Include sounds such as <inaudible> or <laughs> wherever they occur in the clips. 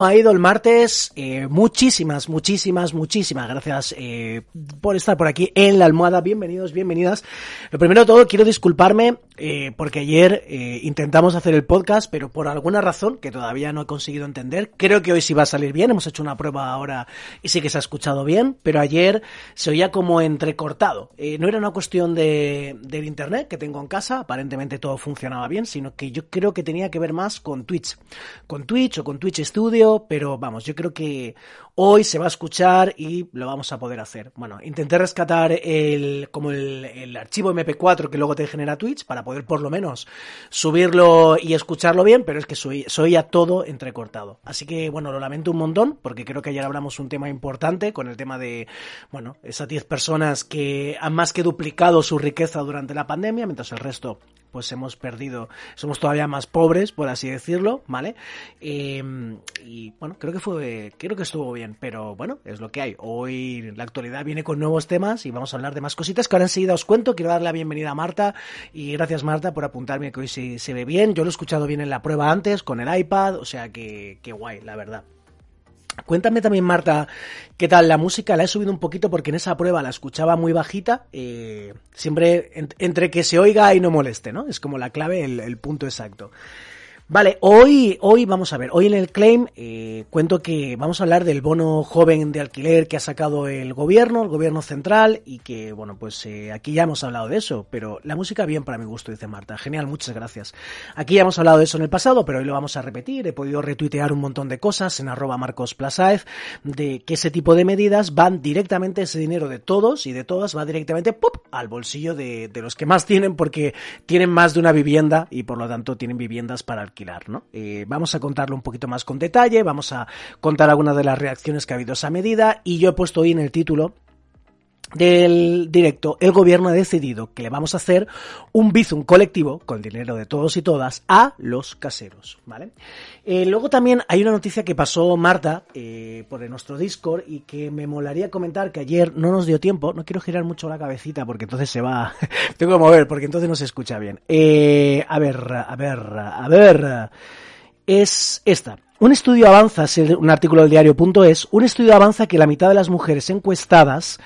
ha ido el martes. Eh, muchísimas, muchísimas, muchísimas gracias eh, por estar por aquí en la almohada. Bienvenidos, bienvenidas. Lo primero de todo, quiero disculparme eh, porque ayer intentamos hacer el podcast, pero por alguna razón que todavía no he conseguido entender, creo que hoy sí va a salir bien. Hemos hecho una prueba ahora y sí que se ha escuchado bien, pero ayer se oía como entrecortado. no era una cuestión de, del internet que tengo en casa, aparentemente todo funcionaba bien, sino que yo creo que tenía que ver más con Twitch. Con Twitch o con Twitch Studio pero vamos, yo creo que hoy se va a escuchar y lo vamos a poder hacer. Bueno, intenté rescatar el, como el, archivo MP4 que luego te genera Twitch para poder por lo menos subirlo y escucharlo bien, pero es que soy, soy ya todo entrecortado. Así que bueno, lo lamento un montón porque creo que ayer hablamos un tema importante con el tema de, bueno, esas 10 personas que han más que duplicado su riqueza durante la pandemia, mientras el resto pues hemos perdido, somos todavía más pobres, por así decirlo, ¿vale? Em, y bueno, creo que fue, creo que estuvo bien, pero bueno, es lo que hay. Hoy la actualidad viene con nuevos temas y vamos a hablar de más cositas que ahora enseguida os cuento. Quiero darle la bienvenida a Marta y gracias Marta por apuntarme que hoy se, se ve bien. Yo lo he escuchado bien en la prueba antes con el iPad, o sea que, que guay, la verdad. Cuéntame también, Marta, qué tal la música. La he subido un poquito porque en esa prueba la escuchaba muy bajita. Eh, siempre entre que se oiga y no moleste, ¿no? Es como la clave, el punto exacto. Vale, hoy, hoy vamos a ver, hoy en el claim eh, cuento que vamos a hablar del bono joven de alquiler que ha sacado el gobierno, el gobierno central, y que, bueno, pues eh, aquí ya hemos hablado de eso, pero la música bien para mi gusto, dice Marta. Genial, muchas gracias. Aquí ya hemos hablado de eso en el pasado, pero hoy lo vamos a repetir. He podido retuitear un montón de cosas en arroba Marcos de que ese tipo de medidas van directamente, ese dinero de todos y de todas va directamente ¡pop! al bolsillo de, de los que más tienen porque tienen más de una vivienda y por lo tanto tienen viviendas para alquiler ¿no? Eh, vamos a contarlo un poquito más con detalle, vamos a contar algunas de las reacciones que ha habido a esa medida y yo he puesto hoy en el título del directo, el gobierno ha decidido que le vamos a hacer un bizum colectivo con dinero de todos y todas a los caseros, ¿vale? Eh, luego también hay una noticia que pasó Marta eh, por nuestro Discord y que me molaría comentar que ayer no nos dio tiempo. No quiero girar mucho la cabecita porque entonces se va. <laughs> Tengo que mover porque entonces no se escucha bien. Eh, a ver, a ver, a ver. Es esta. Un estudio avanza, un artículo del diario.es, un estudio avanza que la mitad de las mujeres encuestadas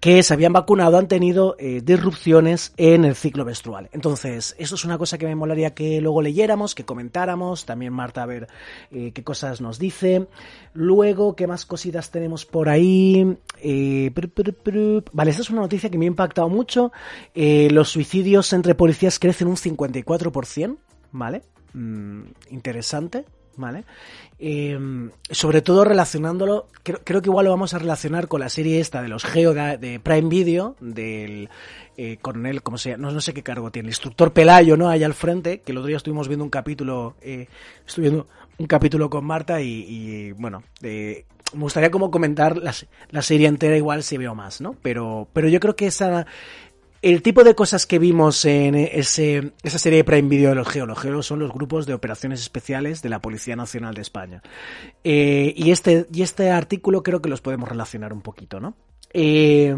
que se habían vacunado han tenido eh, disrupciones en el ciclo menstrual. Entonces, eso es una cosa que me molaría que luego leyéramos, que comentáramos. También Marta, a ver eh, qué cosas nos dice. Luego, ¿qué más cositas tenemos por ahí? Eh, vale, esta es una noticia que me ha impactado mucho. los suicidios entre policías crecen un 54%, ¿vale? Mm, interesante. ¿Vale? Em, sobre todo relacionándolo, creo, creo, que igual lo vamos a relacionar con la serie esta de los Geo de, Prime Video, del eh, coronel, como sea, no, no, sé qué cargo tiene, el instructor Pelayo, ¿no? Allá al frente, que el otro día estuvimos viendo un capítulo, eh, viendo un capítulo con Marta y, bueno, me gustaría como comentar la, la, serie entera igual si veo más, ¿no? Pero, pero yo creo que esa el tipo de cosas que vimos en esa serie de Prime Video de los Geo, los Geo son los grupos de operaciones especiales de la Policía Nacional de España. Eh, y, este, y este artículo creo que los podemos relacionar un poquito, ¿no? Eh,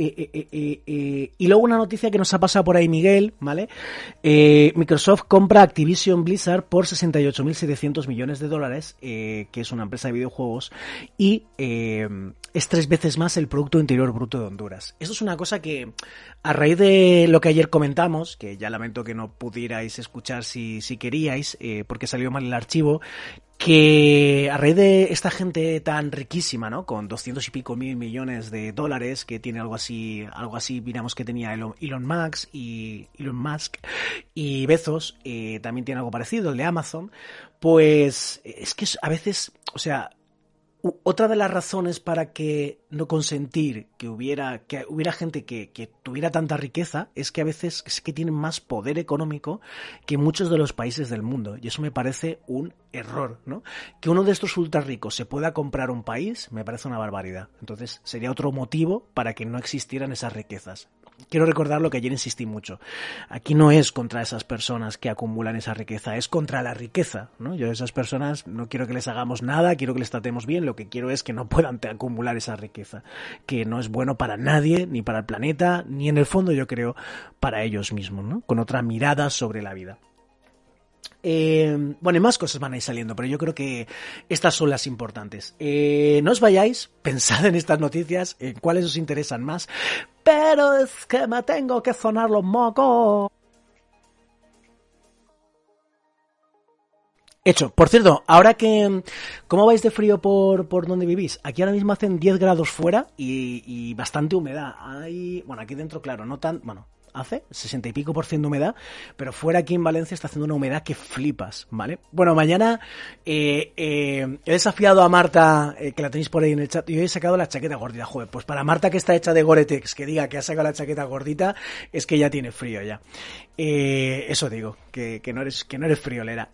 eh, eh, eh, y luego una noticia que nos ha pasado por ahí Miguel, ¿vale? Microsoft compra Activision Blizzard por 68.700 millones de dólares, que es una empresa de videojuegos, y es tres veces más el Producto Interior Bruto de Honduras. Eso es una cosa que, a raíz de lo que ayer comentamos, que ya lamento que no pudierais escuchar si, si queríais, porque salió mal el archivo, que a raíz de esta gente tan riquísima, ¿no? Con doscientos y pico mil millones de dólares, que tiene algo así, algo así, miramos que tenía Elon, Musk y Elon Musk y Bezos, eh, también tiene algo parecido, el de Amazon, pues es que a veces, o sea, otra de las razones para que no consentir que hubiera, que hubiera gente que, que, tuviera tanta riqueza es que a veces es que tienen más poder económico que muchos de los países del mundo. Y eso me parece un error, ¿no? Que uno de estos ultra ricos se pueda comprar un país me parece una barbaridad. Entonces sería otro motivo para que no existieran esas riquezas quiero recordar lo que ayer insistí mucho. Aquí no es contra esas personas que acumulan esa riqueza, es contra la riqueza, ¿no? Yo a esas personas no quiero que les hagamos nada, quiero que les tratemos bien, lo que quiero es que no puedan acumular esa riqueza, que no es bueno para nadie, ni para el planeta, ni en el fondo yo creo para ellos mismos, ¿no? Con otra mirada sobre la vida. Eh, bueno, y más cosas van a ir saliendo, pero yo creo que estas son las importantes. Eh, no os vayáis, <laughs> pensad en estas noticias, en cuáles os interesan más, pero es que me tengo que sonar los mocos. Hecho. Por cierto, ahora que... ¿Cómo vais de frío por, por donde vivís? Aquí ahora mismo hacen 10 grados fuera y, y bastante humedad. Hay... Bueno, aquí dentro, claro, no tan... Bueno, hace, 60 y pico por ciento de humedad, pero fuera aquí en Valencia está haciendo una humedad que flipas, ¿vale? Bueno, mañana eh, eh, he desafiado a Marta, eh, que la tenéis por ahí en el chat, y hoy he sacado la chaqueta gordita, joder, pues para Marta que está hecha de Gore-Tex, que diga que ha sacado la chaqueta gordita, es que ya tiene frío ya. eso digo, que, que, no eres, que no eres friolera.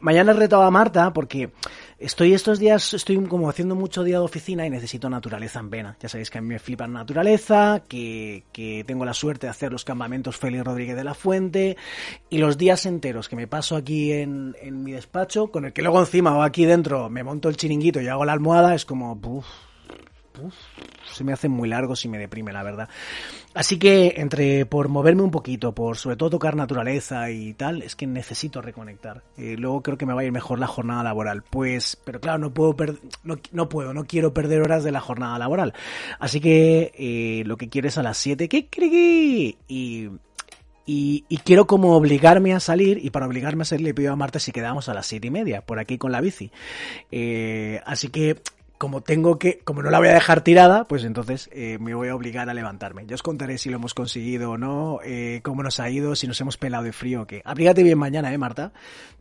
mañana he retado a Marta porque Estoy estos días, estoy como haciendo mucho día de oficina y necesito naturaleza en vena. Ya sabéis que a mí me flipa la naturaleza, que, que tengo la suerte de hacer los campamentos Félix Rodríguez de la Fuente y los días enteros que me paso aquí en, en mi despacho, con el que luego encima o aquí dentro me monto el chiringuito y hago la almohada, es como, se me hace muy largo y me deprime, la verdad. Así que entre por moverme un poquito, por sobre todo tocar naturaleza y tal, es que necesito reconectar. Eh, luego creo que me va a ir mejor la jornada laboral. Pues, pero claro, no puedo no, no puedo, no quiero perder horas de la jornada laboral. Así que eh, lo que quiero es a las 7, ¿qué y, y, y, quiero como obligarme a salir, y para obligarme a salir le pido a Marta si quedamos a las siete y media, por aquí con la bici. Eh, así que como tengo que, como no la voy a dejar tirada, pues entonces eh, me voy a obligar a levantarme. Ya os contaré si lo hemos conseguido o no, eh, cómo nos ha ido, si nos hemos pelado de frío o qué. Abrígate bien mañana, eh, Marta,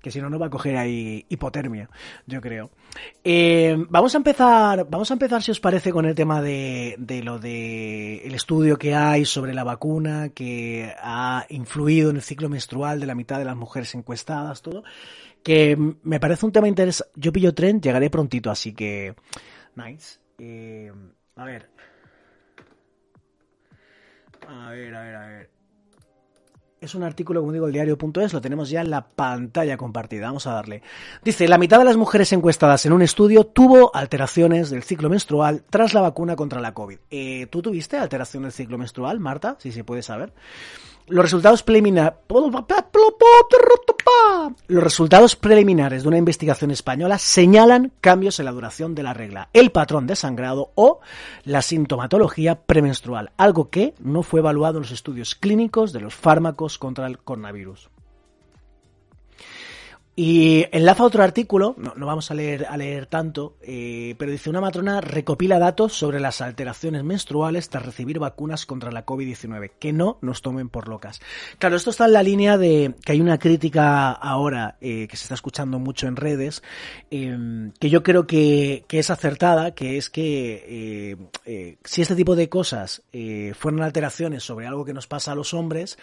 que si no nos va a coger ahí hipotermia, yo creo. Eh, vamos a empezar, vamos a empezar si os parece con el tema de, de lo de el estudio que hay sobre la vacuna que ha influido en el ciclo menstrual de la mitad de las mujeres encuestadas, todo que me parece un tema interesante. Yo pillo tren, llegaré prontito, así que... Nice. Eh, a ver. A ver, a ver, a ver. Es un artículo, como digo, el diario.es, lo tenemos ya en la pantalla compartida. Vamos a darle. Dice, la mitad de las mujeres encuestadas en un estudio tuvo alteraciones del ciclo menstrual tras la vacuna contra la COVID. Eh, ¿Tú tuviste alteración del ciclo menstrual, Marta? Si se puede saber. Los resultados preliminares. Los resultados preliminares de una investigación española señalan cambios en la duración de la regla, el patrón de sangrado o la sintomatología premenstrual, algo que no fue evaluado en los estudios clínicos de los fármacos contra el coronavirus. Y enlaza otro artículo, no, no vamos a leer, a leer tanto, eh, pero dice una matrona recopila datos sobre las alteraciones menstruales tras recibir vacunas contra la COVID-19, que no nos tomen por locas. Claro, esto está en la línea de que hay una crítica ahora eh, que se está escuchando mucho en redes, eh, que yo creo que, que, es acertada, que es que eh, si este tipo de cosas fueron alteraciones sobre algo que nos pasa a los hombres,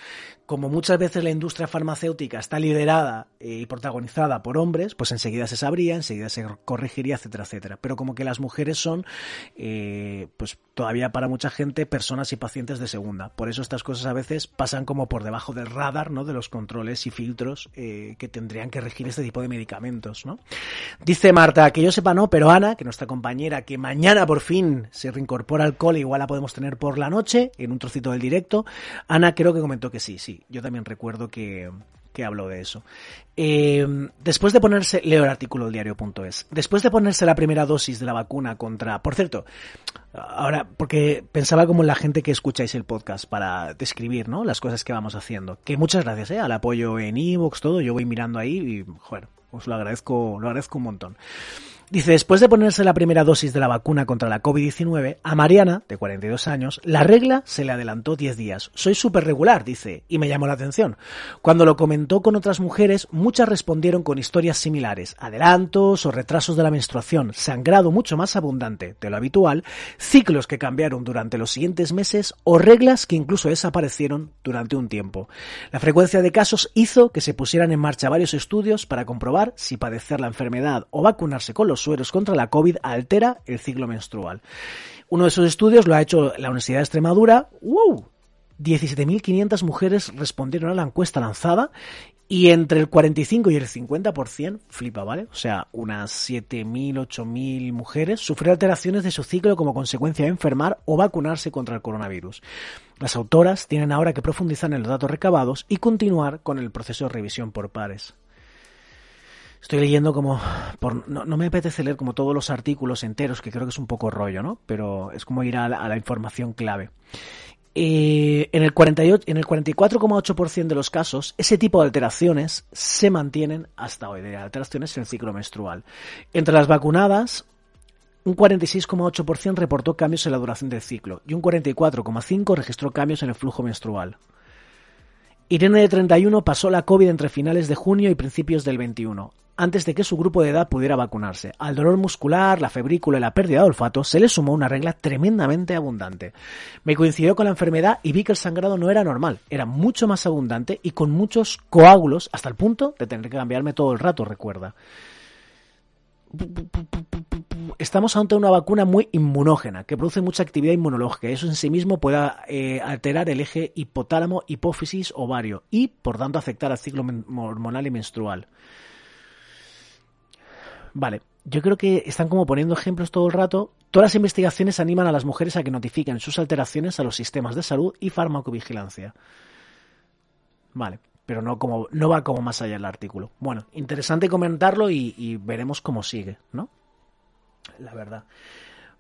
como muchas veces la industria farmacéutica está liderada y protagonizada por hombres, pues enseguida se sabría, enseguida se corregiría, etcétera, etcétera. Pero como que las mujeres son, eh, pues todavía para mucha gente, personas y pacientes de segunda. Por eso estas cosas a veces pasan como por debajo del radar, ¿no? De los controles y filtros eh, que tendrían que regir este tipo de medicamentos, ¿no? Dice Marta, que yo sepa no, pero Ana, que nuestra compañera, que mañana por fin se reincorpora al cole, igual la podemos tener por la noche, en un trocito del directo. Ana creo que comentó que sí, sí. Yo también recuerdo que, que habló de eso. Eh, después de ponerse, leo el artículo del diario.es, después de ponerse la primera dosis de la vacuna contra, por cierto, ahora, porque pensaba como la gente que escucháis el podcast para describir, ¿no? Las cosas que vamos haciendo. Que muchas gracias, ¿eh? Al apoyo en Evox, todo, yo voy mirando ahí y, joder, os lo agradezco, lo agradezco un montón. Dice, después de ponerse la primera dosis de la vacuna contra la COVID-19, a Mariana, de 42 años, la regla se le adelantó 10 días. Soy súper regular, dice, y me llamó la atención. Cuando lo comentó con otras mujeres, muchas respondieron con historias similares, adelantos o retrasos de la menstruación, sangrado mucho más abundante de lo habitual, ciclos que cambiaron durante los siguientes meses o reglas que incluso desaparecieron durante un tiempo. La frecuencia de casos hizo que se pusieran en marcha varios estudios para comprobar si padecer la enfermedad o vacunarse con los sueros contra la COVID altera el ciclo menstrual. Uno de esos estudios lo ha hecho la Universidad de Extremadura. ¡Wow! 17.500 mujeres respondieron a la encuesta lanzada y entre el 45 y el 50%, flipa, ¿vale? O sea, unas 7.000, 8.000 mujeres sufrieron alteraciones de su ciclo como consecuencia de enfermar o vacunarse contra el coronavirus. Las autoras tienen ahora que profundizar en los datos recabados y continuar con el proceso de revisión por pares. Estoy leyendo como... No, me apetece leer como todos los artículos enteros, que creo que es un poco rollo, ¿no? Pero es como ir a la, información clave. Eh, en el, 48, en el 44,8% de los casos, ese tipo de alteraciones se mantienen hasta hoy, de alteraciones en el ciclo menstrual. Entre las vacunadas, un 46,8% reportó cambios en la duración del ciclo y un 44,5% registró cambios en el flujo menstrual. Irene de 31 pasó la COVID entre finales de junio y principios del 21 antes de que su grupo de edad pudiera vacunarse. Al dolor muscular, la febrícula y la pérdida de olfato se le sumó una regla tremendamente abundante. Me coincidió con la enfermedad y vi que el sangrado no era normal, era mucho más abundante y con muchos coágulos hasta el punto de tener que cambiarme todo el rato, recuerda. Estamos ante una vacuna muy inmunógena, que produce mucha actividad inmunológica. Eso en sí mismo puede eh, alterar el eje hipotálamo, hipófisis, ovario y, por tanto, afectar al ciclo hormonal y menstrual. Vale, yo creo que están como poniendo ejemplos todo el rato. Todas las investigaciones animan a las mujeres a que notifiquen sus alteraciones a los sistemas de salud y farmacovigilancia. Vale, pero no, como, no va como más allá el artículo. Bueno, interesante comentarlo y, y veremos cómo sigue, ¿no? La verdad.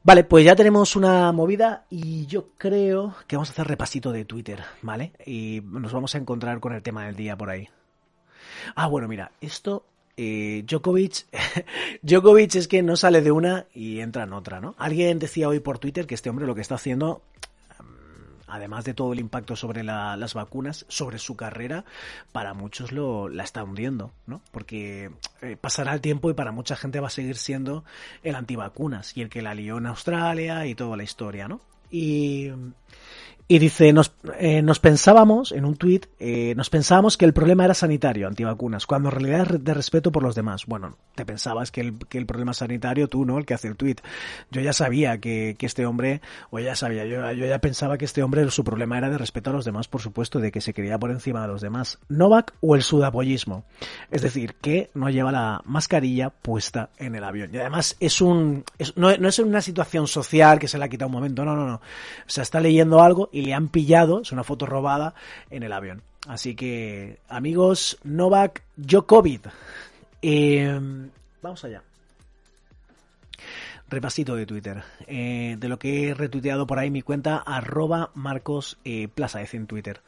Vale, pues ya tenemos una movida y yo creo que vamos a hacer repasito de Twitter, ¿vale? Y nos vamos a encontrar con el tema del día por ahí. Ah, bueno, mira, esto eh, Djokovic, <laughs> Djokovic es que no sale de una y entra en otra, ¿no? Alguien decía hoy por Twitter que este hombre lo que está haciendo, mm, además de todo el impacto sobre las vacunas, sobre su carrera, para muchos lo, la está hundiendo, ¿no? Porque eh, pasará el tiempo y para mucha gente va a seguir siendo el antivacunas y el que la lió en Australia y toda la historia, ¿no? Y y dice, nos, eh, nos pensábamos, en un tuit, eh, nos pensábamos que el problema era sanitario, antivacunas, cuando en realidad es de respeto por los demás. Bueno, te pensabas que el, que el problema sanitario, tú, ¿no? El que hace el tuit. Yo ya sabía que, que este hombre, o ya sabía, yo, yo, ya pensaba que este hombre, su problema era de respeto a los demás, por supuesto, de que se quería por encima de los demás. Novak o el sudapollismo. Es decir, que no lleva la mascarilla puesta en el avión. Y además es un, no, no es una situación social que se le ha quitado un momento, no, no, no. O sea, está leyendo algo y le han pillado, es una foto robada, en el avión. Así que, amigos, Novak Djokovic. Eh, vamos allá. Repasito de Twitter. Eh, de lo que he retuiteado por ahí mi cuenta, arroba Marcos eh, Plaza, es en Twitter.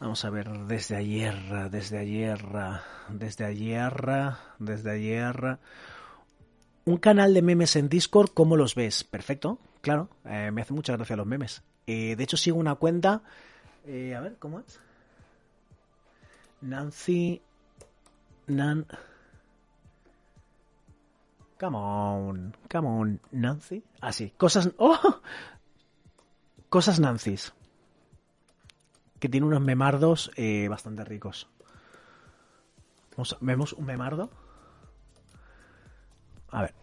Vamos a ver, desde ayer, desde ayer, desde ayer, desde ayer. Un canal de memes en Discord, ¿cómo los ves? Perfecto, claro. me hace mucha gracia los memes. Eh, de hecho, sigo una cuenta. Eh, a ver, ¿cómo es? Nancy. Nan. Come on. Come on, Nancy. Ah, sí. Cosas. <laughs> ¡Oh! Cosas Nancy's. Que tiene unos memardos eh, bastante ricos. ¿Vemos un memardo? A ver.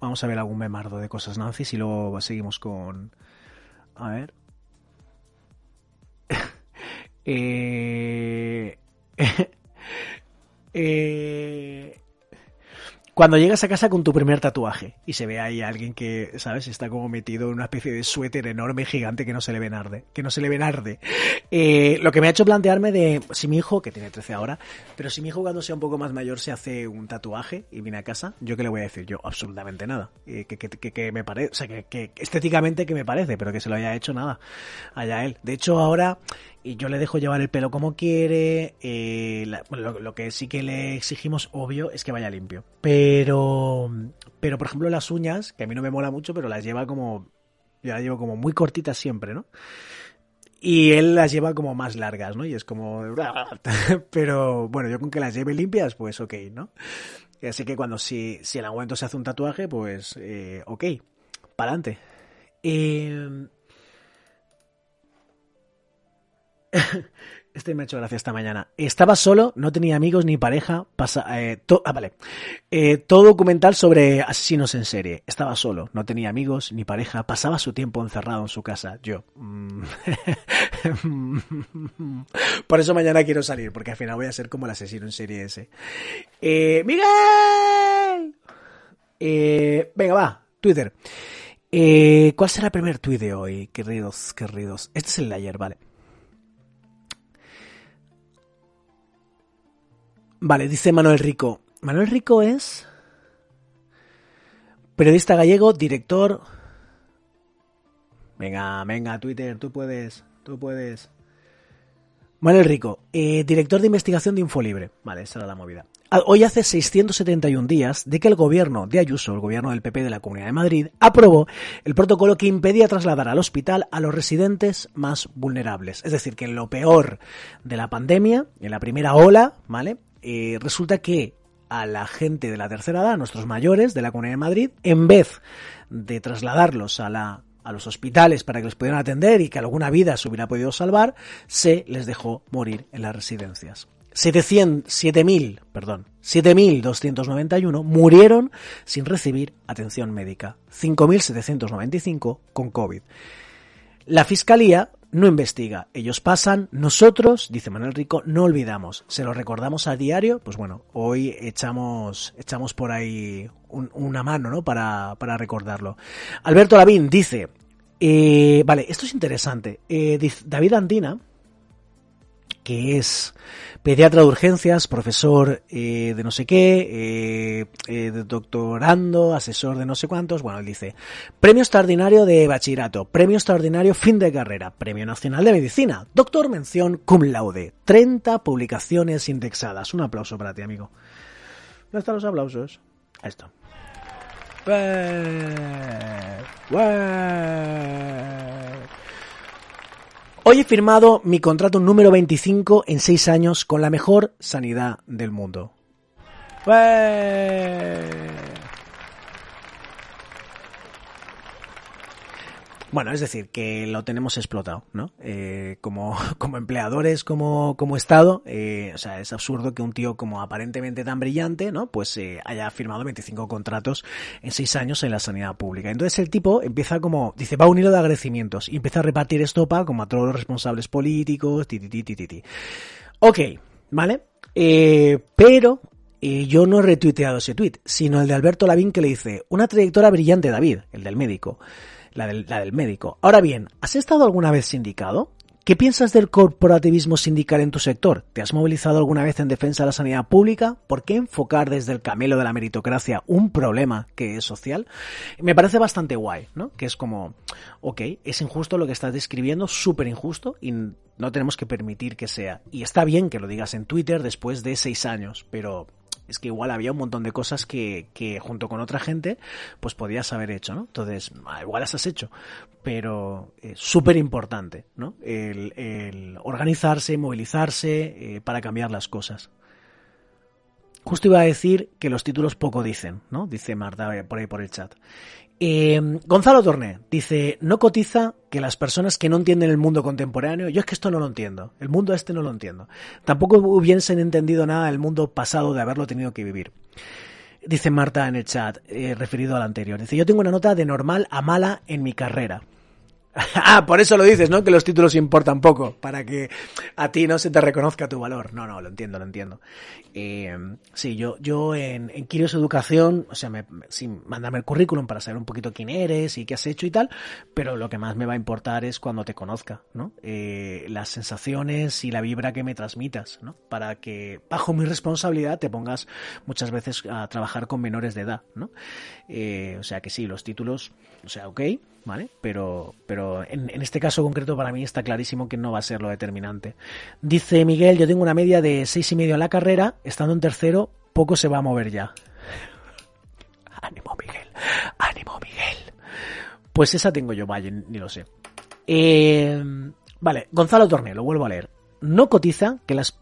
Vamos a ver algún memardo de cosas Nancy's y luego seguimos con, a ver. <laughs> eh, <laughs> eh, cuando llegas a casa con tu primer tatuaje y se ve ahí alguien que, ¿sabes? Está como metido en una especie de suéter enorme, gigante que no se le ve arde, que no se le ve arde. Eh, lo que me ha hecho plantearme de si mi hijo, que tiene 13 ahora, pero si mi hijo cuando sea un poco más mayor se hace un tatuaje y viene a casa, ¿yo qué le voy a decir? Yo, absolutamente nada. Eh, que, que, que, me parece, o sea, que, estéticamente que me parece, pero que se lo haya hecho nada allá él. De hecho, ahora y yo le dejo llevar el pelo como quiere. Eh, lo, que sí que le exigimos, obvio, es que vaya limpio. Pero, pero por ejemplo, las uñas, que a mí no me mola mucho, pero las lleva como. Yo las llevo como muy cortitas siempre, ¿no? Y él las lleva como más largas, ¿no? Y es como. <laughs> Pero bueno, yo con que las lleve limpias, pues ok, ¿no? Así que cuando si, si el aguento se hace un tatuaje, pues eh, ok, para adelante. Eh, <laughs> Este me ha hecho gracia esta mañana. Estaba solo, no tenía amigos ni pareja. Pasa, eh, ah, vale. Eh, todo documental sobre asesinos en serie. Estaba solo, no tenía amigos ni pareja. Pasaba su tiempo encerrado en su casa. Yo. Mm. <laughs> Por eso mañana quiero salir, porque al final voy a ser como el asesino en serie ese. Eh, ¡Miguel! Eh, venga, va. Twitter. ¿Cuál será el primer tweet de hoy? Queridos, queridos. Este es el de ayer, vale. Vale, dice Manuel Rico. Manuel Rico es periodista gallego, director. Venga, venga, Twitter, tú puedes, tú puedes. Manuel Rico, eh, director de investigación de Infolibre. Vale, esa era la movida. Ah, hoy hace 671 días de que el gobierno de Ayuso, el gobierno del PP de la Comunidad de Madrid, aprobó el protocolo que impedía trasladar al hospital a los residentes más vulnerables. Es decir, que en lo peor de la pandemia, en la primera ola, ¿vale? Eh, resulta que a la gente de la tercera edad, a nuestros mayores de la Comunidad de Madrid, en vez de trasladarlos a los hospitales para que les pudieran atender y que alguna vida se hubiera podido salvar, se les dejó morir en las residencias. 7.000, perdón, 7.291 murieron sin recibir atención médica, 5.795 con COVID. La Fiscalía no investiga, ellos pasan, nosotros, dice Manuel Rico, no olvidamos, se lo recordamos a diario, pues bueno, hoy echamos, echamos por ahí una mano, ¿no? Para, para recordarlo. Alberto Lavín dice, eh, vale, esto es interesante, eh, David Andina, que es pediatra de urgencias, profesor eh, de no sé qué, eh, eh, doctorando, asesor de no sé cuántos. Bueno, él dice, premio extraordinario de bachillerato, premio extraordinario fin de carrera, premio nacional de medicina, doctor mención cum laude, 30 publicaciones indexadas. Un aplauso para ti, amigo. ¿Dónde están los aplausos? Ahí está. Hoy he firmado mi contrato número 25 en 6 años con la mejor sanidad del mundo. Bueno, es decir, que lo tenemos explotado, ¿no? Eh, como, <laughs> como empleadores, como, como Estado, eh, o sea, es absurdo que un tío como aparentemente tan brillante, ¿no? Pues eh, haya firmado 25 contratos en 6 años en la sanidad pública. Entonces el tipo empieza como, dice, va a un hilo de agradecimientos y empieza a repartir estopa como a todos los responsables políticos, ti, ti, ti, ti, ti. Ok, ¿vale? Eh, pero eh, yo no he retuiteado ese tweet, sino el de Alberto Lavín que le dice, una trayectoria brillante, David, el del médico la del, médico. Ahora bien, ¿has estado alguna vez sindicado? ¿Qué piensas del corporativismo sindical en tu sector? ¿Te has movilizado alguna vez en defensa de la sanidad pública? ¿Por qué enfocar desde el camelo de la meritocracia un problema que es social? Me parece bastante guay, ¿no? Que es como, ok, es injusto lo que estás describiendo, súper injusto y no tenemos que permitir que sea. Y está bien que lo digas en Twitter después de seis años, pero es que igual había un montón de cosas que, que junto con otra gente pues podías haber hecho, ¿no? Entonces, ah, igual las has hecho, pero es súper importante, ¿no? El, el, organizarse, movilizarse eh, para cambiar las cosas. Justo iba a decir que los títulos poco dicen, ¿no? Dice Marta por ahí por el chat. Eh, Gonzalo Torné dice, no cotiza que las personas que no entienden el mundo contemporáneo, yo es que esto no lo entiendo, el mundo este no lo entiendo. Tampoco hubiesen entendido nada del mundo pasado de haberlo tenido que vivir. Dice Marta en el chat, eh, referido al anterior. Dice, yo tengo una nota de normal a mala en mi carrera. <laughs> ah, por eso lo dices, ¿no? Que los títulos importan poco, para que a ti no se te reconozca tu valor. No, no, lo entiendo, lo entiendo. Eh, sí, yo, yo en, en Quirios Educación, o sea, me, sí, el currículum para saber un poquito quién eres y qué has hecho y tal, pero lo que más me va a importar es cuando te conozca, ¿no? Eh, las sensaciones y la vibra que me transmitas, ¿no? Para que bajo mi responsabilidad te pongas muchas veces a trabajar con menores de edad, ¿no? Eh, o sea que sí, los títulos, o sea, ok, ¿vale? Pero, pero en, este caso concreto para mí está clarísimo que no va a ser lo determinante. Dice Miguel, yo tengo una media de seis y medio en la carrera, estando en tercero, poco se va a mover ya. Ánimo, Miguel, ánimo, Miguel. Pues esa tengo yo, vaya, ni lo sé. Eh, vale, Gonzalo Torné, lo vuelvo a leer. No cotiza que las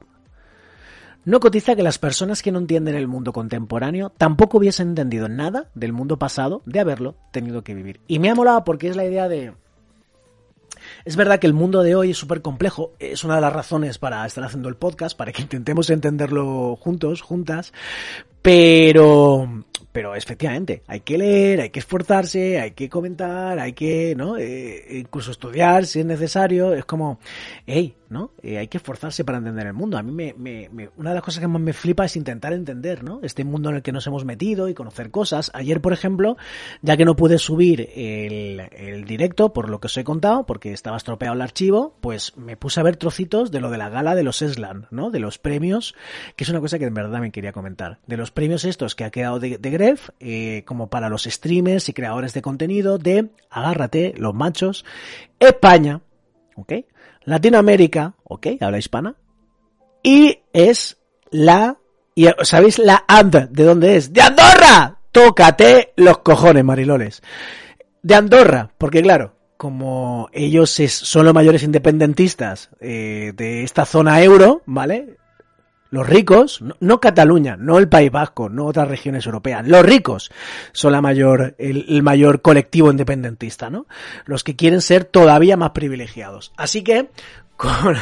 no cotiza que las personas que no entienden el mundo contemporáneo tampoco hubiesen entendido nada del mundo pasado de haberlo tenido que vivir. Y me ha molado porque es la idea de... Es verdad que el mundo de hoy es súper complejo, es una de las razones para estar haciendo el podcast, para que intentemos entenderlo juntos, juntas, pero pero efectivamente, hay que leer, hay que esforzarse, hay que comentar, hay que, ¿no? Eh, incluso estudiar si es necesario. Es como, hey, ¿no? Eh, hay que esforzarse para entender el mundo. A mí me, me, una de las cosas que más me flipa es intentar entender, ¿no? Este mundo en el que nos hemos metido y conocer cosas. Ayer, por ejemplo, ya que no pude subir el, el directo, por lo que os he contado, porque estaba estropeado el archivo, pues me puse a ver trocitos de lo de la gala de los Eslan, ¿no? De los premios, que es una cosa que en verdad me quería comentar. De los premios estos que ha quedado de, de Gref, eh, como para los streamers y creadores de contenido de, agárrate, los machos, España, ¿ok? Latinoamérica, ¿ok? Habla hispana. Y es la, y ¿sabéis la and de dónde es? ¡De Andorra! Tócate los cojones, mariloles. De Andorra, porque claro, como ellos son los mayores independentistas eh, de esta zona euro, ¿vale? Los ricos, no, Cataluña, no el País Vasco, no otras regiones europeas, los ricos son la mayor, el, mayor colectivo independentista, ¿no? Los que quieren ser todavía más privilegiados. Así que, <laughs> con,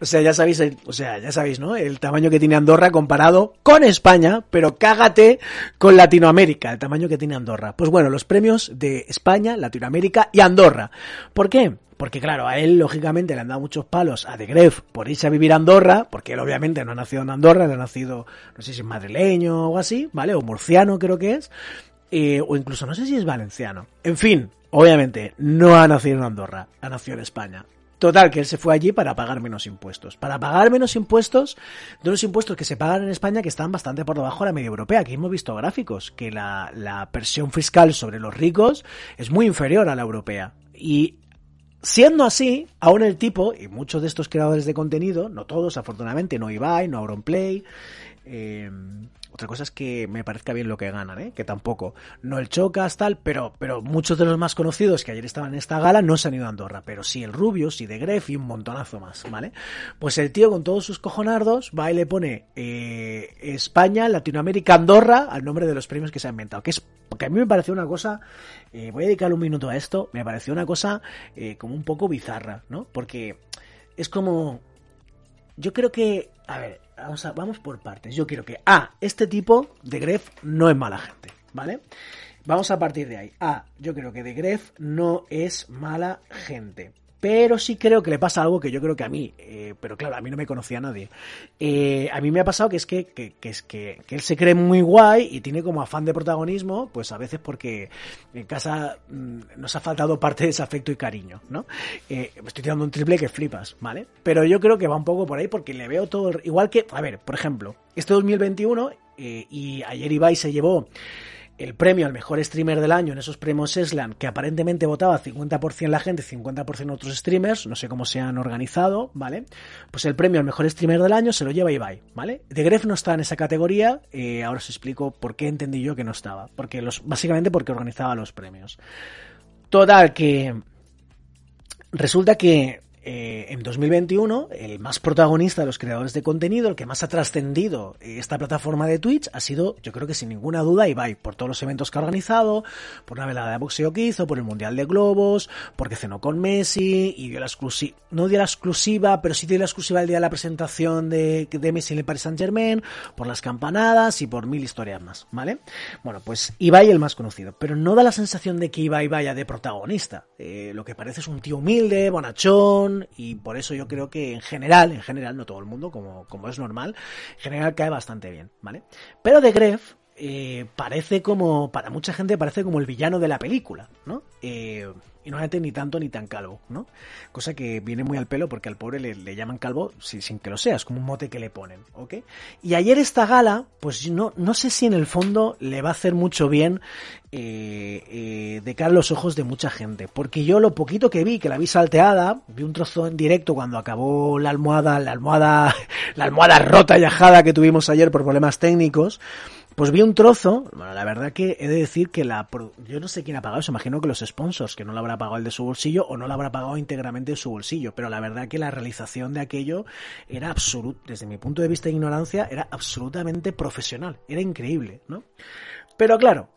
o sea, ya sabéis, o sea, ya sabéis, ¿no? El tamaño que tiene Andorra comparado con España, pero cágate con Latinoamérica, el tamaño que tiene Andorra. Pues bueno, los premios de España, Latinoamérica y Andorra. ¿Por qué? Porque claro, a él lógicamente le han dado muchos palos a De Gref por irse a vivir a Andorra, porque él obviamente no ha nacido en Andorra, le ha nacido, no sé si es madrileño o así, ¿vale? O murciano creo que es, eh, o incluso no sé si es valenciano. En fin, obviamente no ha nacido en Andorra, ha nacido en España. Total, que él se fue allí para pagar menos impuestos. Para pagar menos impuestos de unos impuestos que se pagan en España que están bastante por debajo de la media europea. Aquí hemos visto gráficos que la, la presión fiscal sobre los ricos es muy inferior a la europea. Y Siendo así, aún el tipo, y muchos de estos creadores de contenido, no todos, afortunadamente, no Ibai, no Auronplay, eh, otra cosa es que me parezca bien lo que ganan, ¿eh? que tampoco. No el Chocas, tal, pero, pero muchos de los más conocidos que ayer estaban en esta gala no se han ido a Andorra, pero sí el Rubio, sí de Gref y un montonazo más, ¿vale? Pues el tío con todos sus cojonardos va y le pone eh, España, Latinoamérica, Andorra al nombre de los premios que se han inventado, que es porque a mí me pareció una cosa, eh, voy a dedicar un minuto a esto, me pareció una cosa eh, como un poco bizarra, ¿no? Porque es como, yo creo que, a ver, vamos, vamos por partes. Yo quiero que, A, este tipo de Gref no es mala gente, ¿vale? Vamos a partir de ahí. A, yo creo que de Gref no es mala gente pero sí creo que le pasa algo que yo creo que a mí, eh, pero claro, a mí no me conocía nadie. Eh, a mí me ha pasado que es que, que, es que, él se cree muy guay y tiene como afán de protagonismo, pues a veces porque en casa mm, nos ha faltado parte de ese afecto y cariño, ¿no? Eh, estoy tirando un triple que flipas, ¿vale? Pero yo creo que va un poco por ahí porque le veo todo, igual que, a ver, por ejemplo, este 2021 y ayer Ibai se llevó el premio al mejor streamer del año en esos premios Eslan, que aparentemente votaba 50% la gente, 50% otros streamers, no sé cómo se han organizado, ¿vale? Pues el premio al mejor streamer del año se lo lleva Ibai, ¿vale? De Gref no está en esa categoría, eh, ahora os explico por qué entendí yo que no estaba, porque los, básicamente porque organizaba los premios. Total, que resulta que eh, en 2021, el más protagonista de los creadores de contenido, el que más ha trascendido esta plataforma de Twitch, ha sido, yo creo que sin ninguna duda, Ibai, por todos los eventos que ha organizado, por una velada de boxeo que hizo, por el Mundial de Globos, porque cenó con Messi y dio la exclusiva, no dio la exclusiva, pero sí dio la exclusiva el día de la presentación de, de Messi en el Paris Saint Germain, por las campanadas y por mil historias más, ¿vale? Bueno, pues Ibai el más conocido, pero no da la sensación de que Ibai vaya de protagonista. Eh, lo que parece es un tío humilde, bonachón, y por eso yo creo que en general, en general, no todo el mundo, como, como es normal, en general cae bastante bien, ¿vale? Pero de Gref eh, parece como, para mucha gente parece como el villano de la película, ¿no? Eh, y no ni tanto ni tan calvo, ¿no? Cosa que viene muy al pelo porque al pobre le, llaman calvo sin, que lo sea, es como un mote que le ponen, ¿ok? Y ayer esta gala, pues no, no sé si en el fondo le va a hacer mucho bien eh, eh, de cara a los ojos de mucha gente, porque yo lo poquito que vi, que la vi salteada, vi un trozo en directo cuando acabó la almohada, la almohada, <laughs> la almohada rota y ajada que tuvimos ayer por problemas técnicos, pues vi un trozo, bueno, la verdad que he de decir que la yo no sé quién ha pagado eso, imagino que los sponsors, que no lo habrá pagado el de su bolsillo o no lo habrá pagado íntegramente de su bolsillo, pero la verdad que la realización de aquello era absoluta, desde mi punto de vista de ignorancia, era absolutamente profesional, era increíble, ¿no? Pero claro,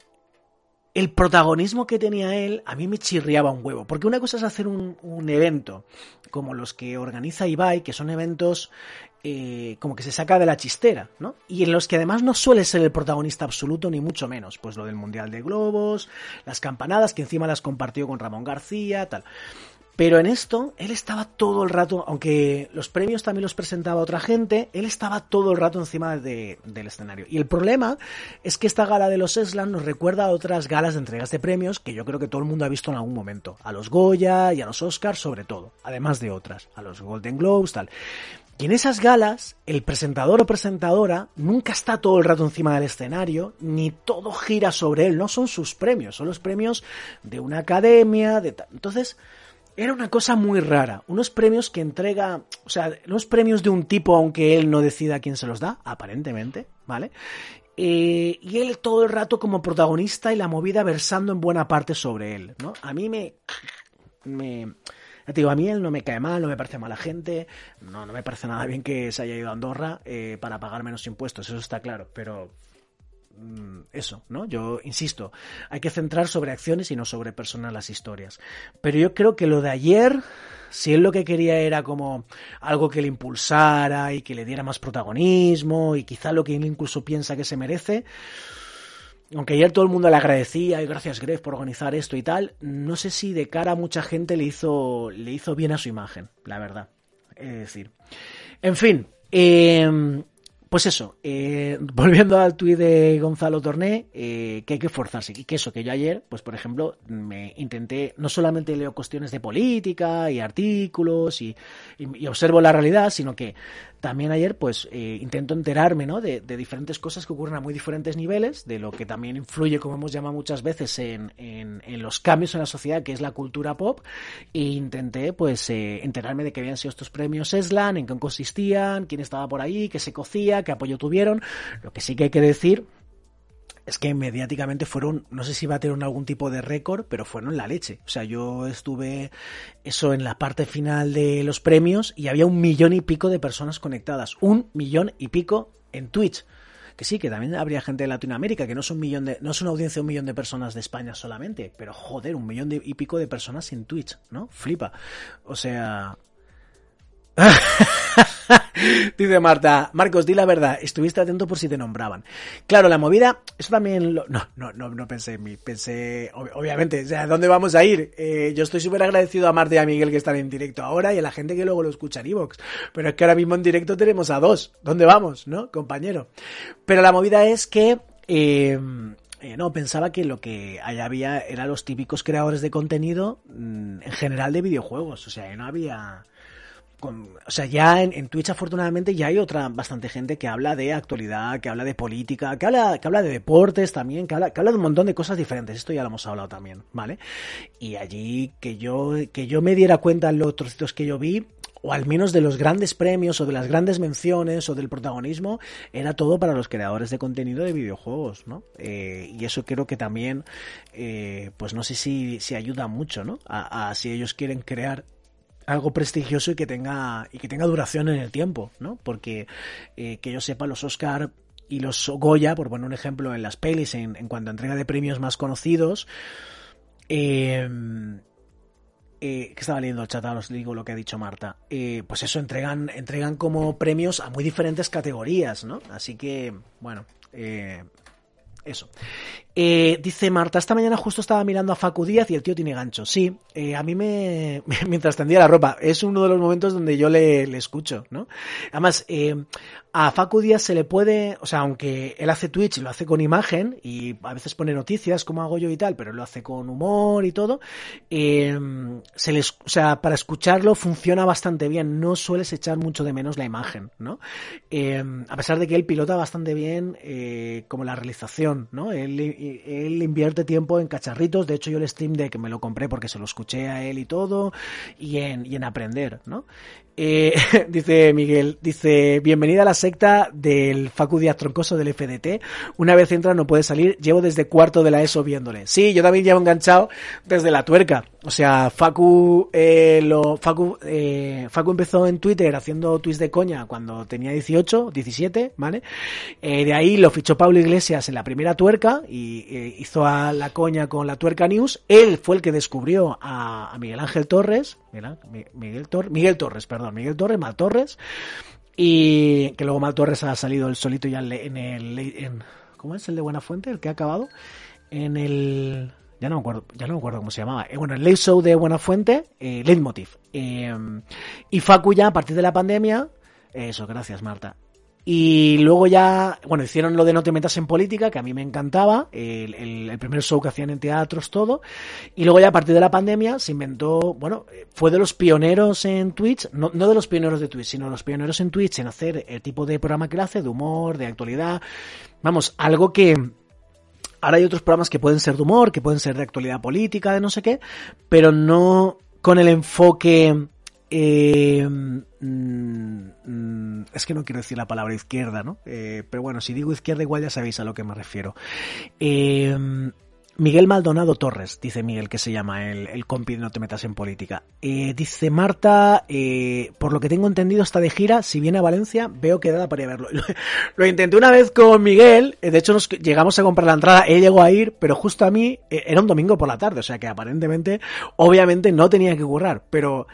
el protagonismo que tenía él a mí me chirriaba un huevo. Porque una cosa es hacer un, un evento como los que organiza Ibai, que son eventos eh, como que se saca de la chistera, ¿no? Y en los que además no suele ser el protagonista absoluto, ni mucho menos. Pues lo del Mundial de Globos, las campanadas, que encima las compartió con Ramón García, tal. Pero en esto, él estaba todo el rato, aunque los premios también los presentaba otra gente, él estaba todo el rato encima de, del escenario. Y el problema es que esta gala de los Eslan nos recuerda a otras galas de entregas de premios que yo creo que todo el mundo ha visto en algún momento. A los Goya y a los Oscars sobre todo, además de otras. A los Golden Globes, tal. Y en esas galas, el presentador o presentadora nunca está todo el rato encima del escenario, ni todo gira sobre él, no son sus premios, son los premios de una academia, de Entonces, era una cosa muy rara. Unos premios que entrega, o sea, unos premios de un tipo aunque él no decida quién se los da, aparentemente, ¿vale? Eh, y él todo el rato como protagonista y la movida versando en buena parte sobre él, ¿no? A mí me... me te digo, a mí él no me cae mal, no me parece mala gente, no, no me parece nada bien que se haya ido a Andorra eh, para pagar menos impuestos, eso está claro, pero Mm, eso, ¿no? Yo insisto, hay que centrar sobre acciones y no sobre personas las historias. Pero yo creo que lo de ayer, si él lo que quería era como algo que le impulsara y que le diera más protagonismo y quizá lo que él incluso piensa que se merece, aunque ayer todo el mundo le agradecía y gracias Greg por organizar esto y tal, no sé si de cara a mucha gente le hizo, le hizo bien a su imagen, la verdad. Es decir, en fin, eh, pues eso, eh, <laughs> volviendo al tuit de Gonzalo Torné, eh, que hay que esforzarse. Y que eso, que yo ayer, pues por ejemplo, me intenté, no solamente leo cuestiones de política y artículos y observo la realidad, sino que también ayer pues eh, intento enterarme ¿no? de, diferentes cosas que ocurren a muy diferentes niveles, de lo que también influye, como hemos llamado muchas veces, en, en, los cambios en la sociedad, que es la cultura pop, e intenté pues eh, enterarme de qué habían sido estos premios ESLAN, en qué consistían, quién estaba por ahí, qué se cocía, qué apoyo tuvieron. Lo que sí que hay que decir es que mediáticamente fueron, no sé si tener algún tipo de récord, pero fueron la leche. O sea, yo estuve eso en la parte final de los premios y había un millón y pico de personas conectadas. Un millón y pico en Twitch. Que sí, que también habría gente de Latinoamérica, que no es un millón de, no es una audiencia de un millón de personas de España solamente, pero joder, un millón y pico de personas en Twitch, ¿no? Flipa. O sea, <laughs> Dice Marta, Marcos, di la verdad, estuviste atento por si te nombraban. Claro, la movida, eso también lo, no, no, no, no pensé en mí, pensé, obviamente, o sea, ¿dónde vamos a ir? Eh, yo estoy súper agradecido a Marta y a Miguel que están en directo ahora y a la gente que luego lo escucha en Evox. Pero es que ahora mismo en directo tenemos a dos. ¿Dónde vamos, no, compañero? Pero la movida es que, eh, eh, no, pensaba que lo que allá había eran los típicos creadores de contenido mm, en general de videojuegos. O sea, no había o sea, ya en, Twitch afortunadamente ya hay otra bastante gente que habla de actualidad, que habla de política, que habla, que habla de deportes también, que habla, que habla de un montón de cosas diferentes. Esto ya lo hemos hablado también, ¿vale? Y allí que yo, que yo me diera cuenta en los trocitos que yo vi, o al menos de los grandes premios o de las grandes menciones o del protagonismo, era todo para los creadores de contenido de videojuegos, ¿no? Eh, y eso creo que también, eh, pues no sé si, si ayuda mucho, ¿no? a, si ellos quieren crear algo prestigioso y que tenga y que tenga duración en el tiempo, ¿no? Porque eh, que yo sepa los Oscar y los Goya, por poner un ejemplo en las pelis, en, cuanto a entrega de premios más conocidos, eh, eh, que estaba leyendo el chat, os digo lo que ha dicho Marta, eh, pues eso, entregan, entregan como premios a muy diferentes categorías, ¿no? Así que, bueno, eh, eso. Eh, dice Marta, esta mañana justo estaba mirando a Facu Díaz y el tío tiene gancho. Sí, eh, a mí me... <laughs> mientras tendía la ropa, es uno de los momentos donde yo le, le escucho, ¿no? Además, eh, a Facu Díaz se le puede, o sea, aunque él hace Twitch lo hace con imagen y a veces pone noticias como hago yo y tal, pero lo hace con humor y todo, eh, se les, o sea, para escucharlo funciona bastante bien, no sueles echar mucho de menos la imagen, ¿no? Eh, a pesar de que él pilota bastante bien eh, como la realización, ¿no? Él, él invierte tiempo en cacharritos, de hecho yo el Stream Deck me lo compré porque se lo escuché a él y todo, y en, y en aprender, ¿no? Eh, <laughs> dice Miguel, dice, bienvenida a la secta del Facu Díaz Troncoso del FDT. Una vez entra no puede salir. Llevo desde cuarto de la ESO viéndole. Sí, yo también llevo enganchado desde la tuerca. O sea, Facu, eh, lo, Facu, eh, Facu empezó en Twitter haciendo tweets de coña cuando tenía 18, 17, ¿vale? Eh, de ahí lo fichó Pablo Iglesias en la primera tuerca y eh, hizo a la coña con la tuerca news. Él fue el que descubrió a, Miguel Ángel Torres, Miguel, Miguel, Miguel Torres, perdón, Miguel Torres, Mal Torres, y que luego Mal Torres ha salido el solito ya en el, en, ¿cómo es el de Buenafuente, el que ha acabado? En el ya no me acuerdo, ya no me acuerdo cómo se llamaba. Eh, bueno, el Late Show de Buenafuente, eh, Leitmotiv. Eh, y Facu ya a partir de la pandemia, eso, gracias Marta. Y luego ya, bueno, hicieron lo de No te metas en política, que a mí me encantaba, el, el, primer show que hacían en teatros, todo. Y luego ya a partir de la pandemia se inventó, bueno, fue de los pioneros en Twitch, no, no de los pioneros de Twitch, sino los pioneros en Twitch en hacer el tipo de programa que hace, de humor, de actualidad. Vamos, algo que, ahora hay otros programas que pueden ser de humor, que pueden ser de actualidad política, de no sé qué, pero no con el enfoque... Eh, mm, es que no quiero decir la palabra izquierda, ¿no? Eh, pero bueno, si digo izquierda igual ya sabéis a lo que me refiero. Eh, Miguel Maldonado Torres, dice Miguel, que se llama el, el compi de No te metas en política. Eh, dice Marta, por lo que tengo entendido está de gira, si viene a Valencia veo que da para ir a verlo. <laughs> Lo, intenté una vez con Miguel, de hecho nos llegamos a comprar la entrada, él llegó a ir, pero justo a mí era un domingo por la tarde, o sea que aparentemente, obviamente no tenía que currar, pero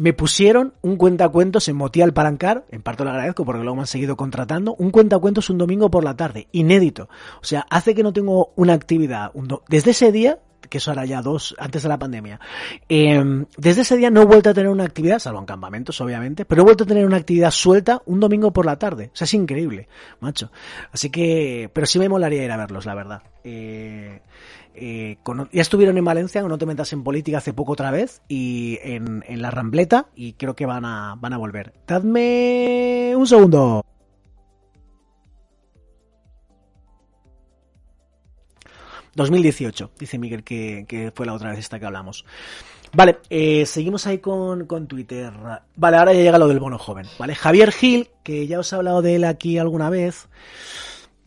me pusieron un cuentacuentos en Motial Palancar, en parte lo agradezco porque luego me han seguido contratando, un cuentacuentos un domingo por la tarde, inédito. O sea, hace que no tengo una actividad. desde ese día, que eso era ya dos, antes de la pandemia, em, desde ese día no he vuelto a tener una actividad, salvo en campamentos, obviamente, pero he vuelto a tener una actividad suelta un domingo por la tarde. O sea, es increíble, macho. Así que, pero sí me molaría ir a verlos, la verdad. Eh, eh, ya estuvieron en Valencia, no te metas en política hace poco otra vez, y en, la Rambleta, y creo que van a, van a volver. Dadme un segundo. ...2018, dice Miguel que, fue la otra vez esta que hablamos. Vale, eh, seguimos ahí con, con, Twitter. Vale, ahora ya llega lo del bono joven, ¿vale? Javier Gil, que ya os he hablado de él aquí alguna vez...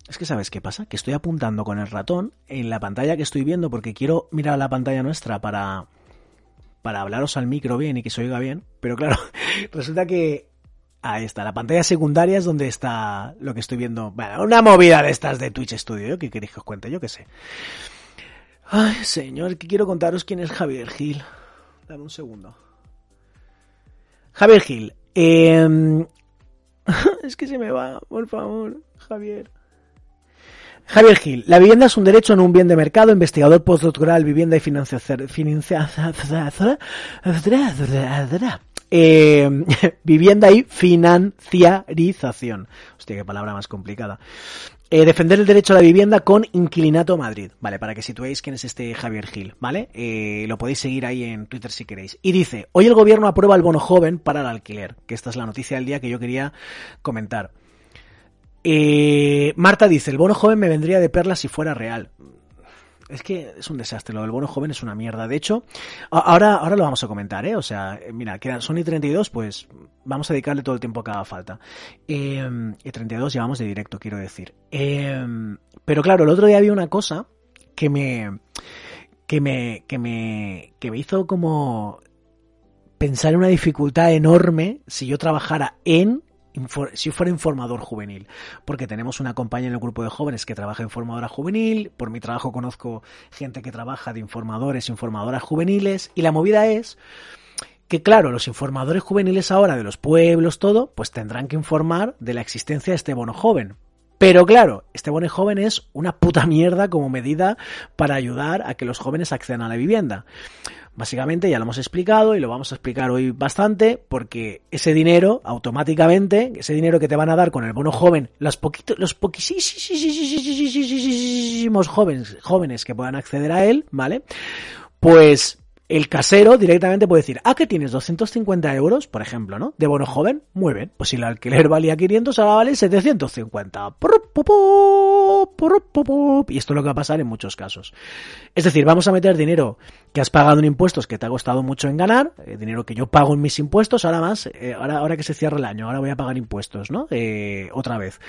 Es que sabes qué pasa, que estoy apuntando con el ratón en la pantalla que estoy viendo porque quiero mirar la pantalla nuestra para para hablaros al micro bien y que se oiga bien, pero claro, <laughs> resulta que ahí está, la pantalla secundaria es donde está lo que estoy viendo, bueno, una movida de estas de Twitch Studio, ¿qué queréis que os cuente? Yo qué sé. Ay, señor, que quiero contaros quién es Javier Gil. Dame un segundo. Javier Gil. Em, <laughs> es que se me va, por favor, Javier. Javier Gil, la vivienda es un derecho, no un bien de mercado, investigador postdoctoral, vivienda y financiación. <laughs> Eh, <laughs> vivienda y financiarización. Hostia, qué palabra más complicada. Eh, defender el derecho a la vivienda con Inquilinato Madrid. Vale, para que situéis quién es este Javier Gil, ¿vale? Eh, lo podéis seguir ahí en Twitter si queréis. Y dice, hoy el gobierno aprueba el bono joven para el alquiler, que esta es la noticia del día que yo quería comentar. Eh, Marta dice, el bono joven me vendría de perlas si fuera real. Es que es un desastre, lo del bono joven es una mierda. De hecho, ahora, ahora lo vamos a comentar, ¿eh? O sea, mira, quedan Sony 32, pues vamos a dedicarle todo el tiempo que haga falta. Eh, y 32 llevamos de directo, quiero decir. Eh, pero claro, el otro día había una cosa que me, que me, que me, que me hizo como pensar en una dificultad enorme si yo trabajara en si fuera informador juvenil, porque tenemos una compañía en el grupo de jóvenes que trabaja informadora juvenil, por mi trabajo conozco gente que trabaja de informadores, informadoras juveniles, y la movida es que claro, los informadores juveniles ahora de los pueblos, todo, pues tendrán que informar de la existencia de este bono joven. Pero claro, este bono joven es una puta mierda como medida para ayudar a que los jóvenes accedan a la vivienda. Básicamente ya lo hemos explicado y lo vamos a explicar hoy bastante porque ese dinero automáticamente, ese dinero que te van a dar con el bono joven, los poquitos, los poquísimos jóvenes, jóvenes que puedan acceder a él, ¿vale? Pues el casero directamente puede decir, ah, que tienes 250 euros, por ejemplo, ¿no? De bono joven, muy bien. Pues si el alquiler <laughs> valía 500, ahora vale 750. Y esto es lo que va a pasar en muchos casos. Es decir, vamos a meter dinero que has pagado en impuestos que te ha costado mucho en ganar, eh, dinero que yo pago en mis impuestos, ahora más, eh, ahora, ahora que se cierra el año, ahora voy a pagar impuestos, ¿no? Eh, otra vez.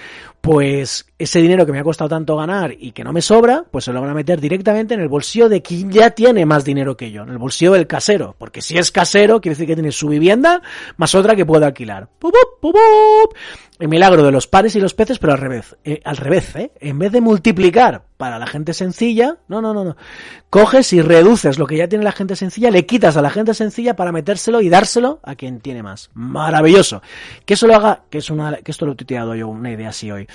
Pues ese dinero que me ha costado tanto ganar y que no me sobra, pues se lo van a meter directamente en el bolsillo de quien ya tiene más dinero que yo, en el bolsillo del casero, porque si es casero, quiere decir que tiene su vivienda más otra que puede alquilar. El milagro de los pares y los peces, pero al revés, eh, al revés, ¿eh? En vez de multiplicar para la gente sencilla, no, no, no, no. Coges y reduces lo que ya tiene la gente sencilla, le quitas a la gente sencilla para metérselo y dárselo a quien tiene más. Maravilloso. Que eso lo haga, que es una, que esto lo he tuiteado yo una idea así hoy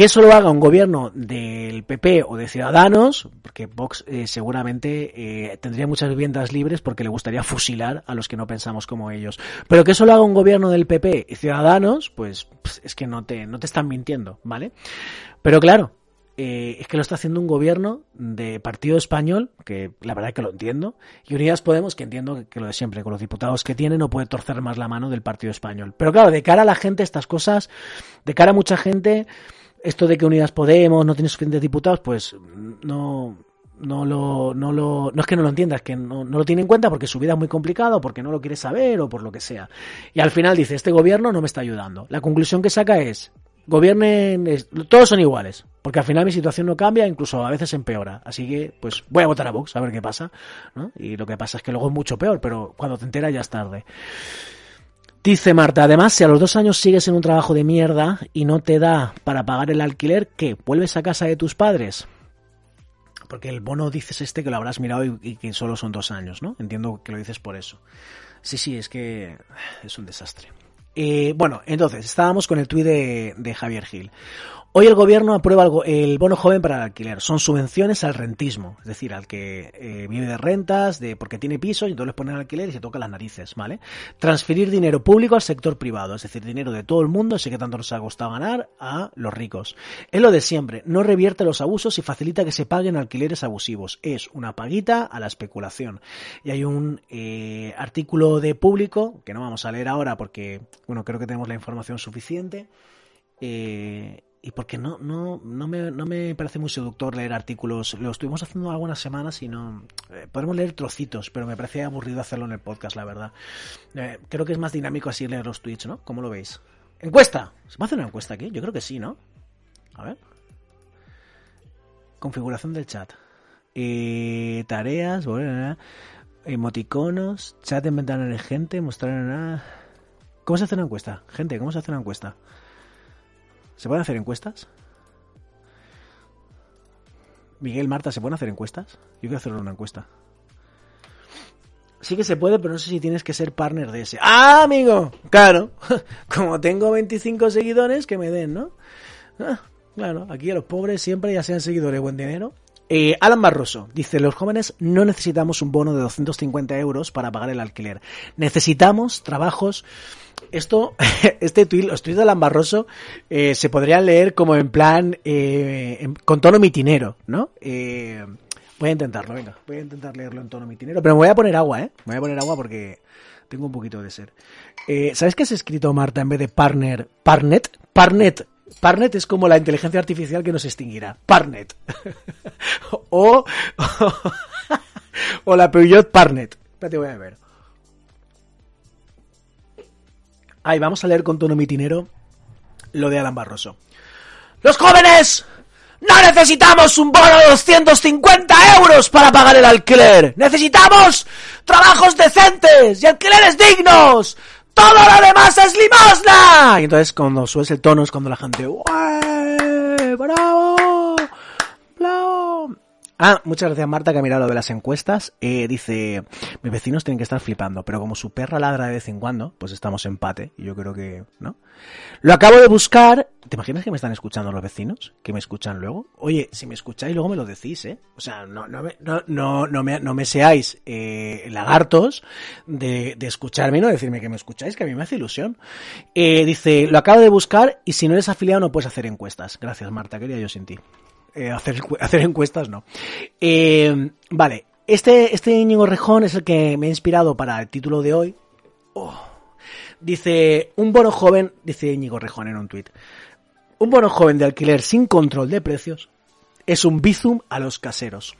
que eso lo haga un gobierno del PP o de Ciudadanos, porque Vox eh, seguramente eh, tendría muchas viviendas libres porque le gustaría fusilar a los que no pensamos como ellos. Pero que eso lo haga un gobierno del PP y Ciudadanos, pues, es que no te, no te están mintiendo, ¿vale? Pero claro, eh, es que lo está haciendo un gobierno de Partido Español, que la verdad que lo entiendo, y Unidas Podemos, que entiendo que, lo de siempre, con los diputados que tiene, no puede torcer más la mano del Partido Español. Pero claro, de cara a la gente, estas cosas, de cara a mucha gente, esto de que Unidas Podemos no tiene suficientes diputados, pues no, no lo, no lo, no es que no lo entienda, es que no, no, lo tiene en cuenta porque su vida es muy complicada, o porque no lo quiere saber, o por lo que sea. Y al final dice, este gobierno no me está ayudando. La conclusión que saca es, gobiernen, todos son iguales, porque al final mi situación no cambia, incluso a veces empeora. Así que, pues voy a votar a Vox, a ver qué pasa. Y lo que pasa es que luego es mucho peor, pero cuando te enteras ya es tarde. Dice Marta, además, si a los dos años sigues en un trabajo de mierda y no te da para pagar el alquiler, ¿qué? ¿Vuelves a casa de tus padres? Porque el bono dices este que lo habrás mirado y, que solo son dos años, ¿no? Entiendo que lo dices por eso. Sí, sí, es que es un desastre. Eh, bueno, entonces, estábamos con el tuit de, de Javier Gil. Hoy el gobierno aprueba el bono joven para el alquiler. Son subvenciones al rentismo, es decir, al que eh, vive de rentas, de porque tiene piso y entonces les ponen alquiler y se toca las narices, ¿vale? Transferir dinero público al sector privado, es decir, dinero de todo el mundo, ese que tanto nos ha costado ganar, a los ricos. Es lo de siempre, no revierte los abusos y facilita que se paguen alquileres abusivos. Es una paguita a la especulación. Y hay un eh, artículo de público, que no vamos a leer ahora porque, bueno, creo que tenemos la información suficiente. Eh, y porque no, no, no, me, no me parece muy seductor leer artículos. Lo estuvimos haciendo algunas semanas y no. Eh, podemos leer trocitos, pero me parece aburrido hacerlo en el podcast, la verdad. Eh, creo que es más dinámico así leer los tweets, ¿no? ¿Cómo lo veis? ¡Encuesta! ¿Se va a hacer una encuesta aquí? Yo creo que sí, ¿no? A ver. Configuración del chat. Eh, tareas, emoticonos, chat en ventana emergente, mostrar nada. ¿Cómo se hace una encuesta? Gente, ¿cómo se hace una encuesta? ¿Se pueden hacer encuestas? Miguel, Marta, ¿se pueden hacer encuestas? Yo quiero hacer una encuesta. Sí que se puede, pero no sé si tienes que ser partner de ese. ¡Ah, amigo! Claro. <laughs> Como tengo 25 seguidores, que me den, ¿no? Ah, claro, aquí a los pobres siempre ya sean seguidores, buen dinero. Eh, Alan Barroso dice, los jóvenes no necesitamos un bono de 250 euros para pagar el alquiler. Necesitamos trabajos esto, <laughs> este tuit, los tuits de Alan Barroso eh, se podrían leer como en plan, eh, con tono mitinero, ¿no? Eh, voy a intentarlo, venga, voy a intentar leerlo en tono mitinero, pero me voy a poner agua, ¿eh? Me voy a poner agua porque tengo un poquito de ser. ¿Sabes qué has escrito, Marta, en vez de partner? Parnet. Parnet. Parnet es como la inteligencia artificial que nos extinguirá. Parnet. <laughs> o, o, la Peugeot Parnet. Espérate, voy a ver. Ahí vamos a leer con tono mitinero lo de Alan Barroso. ¡Los jóvenes! ¡No necesitamos un bono de 250 euros para pagar el alquiler! ¡Necesitamos trabajos decentes y alquileres dignos! ¡Todo lo demás es limosna! Y entonces cuando subes el tono es cuando la gente... ¡Bravo! ¡Bravo! Ah, muchas gracias Marta que ha mirado lo de las encuestas. Eh, dice, mis vecinos tienen que estar flipando, pero como su perra ladra de vez en cuando, pues estamos empate. Y yo creo que, ¿no? Lo acabo de buscar. ¿Te imaginas que me están escuchando los vecinos? Que me escuchan luego. Oye, si me escucháis luego me lo decís, ¿eh? O sea, no, no, no, no, no, me, no me seáis eh, lagartos de, de escucharme y no decirme que me escucháis, que a mí me hace ilusión. Eh, dice, lo acabo de buscar y si no eres afiliado no puedes hacer encuestas. Gracias Marta, quería yo sin ti. Eh, hacer, hacer encuestas no. Eh, vale, este, este Íñigo Rejón es el que me ha inspirado para el título de hoy. Oh. Dice, un bono joven, dice Íñigo Rejón en un tuit, un bono joven de alquiler sin control de precios es un bizum a los caseros.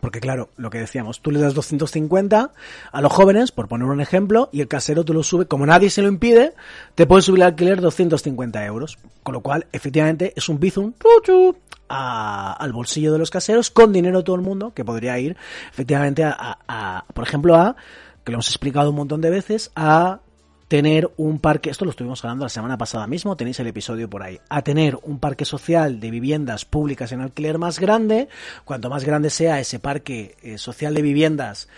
Porque claro, lo que decíamos, tú le das 250 a los jóvenes, por poner un ejemplo, y el casero te lo sube, como nadie se lo impide, te puede subir el alquiler 250 euros. Con lo cual, efectivamente, es un bizum al bolsillo de los caseros, con dinero todo el mundo, que podría ir, efectivamente, a, por ejemplo, a, que lo hemos explicado un montón de veces, a tener un parque, esto lo estuvimos hablando la semana pasada mismo, tenéis el episodio por ahí, a tener un parque social de viviendas públicas en alquiler más grande, cuanto más grande sea ese parque eh, social de viviendas,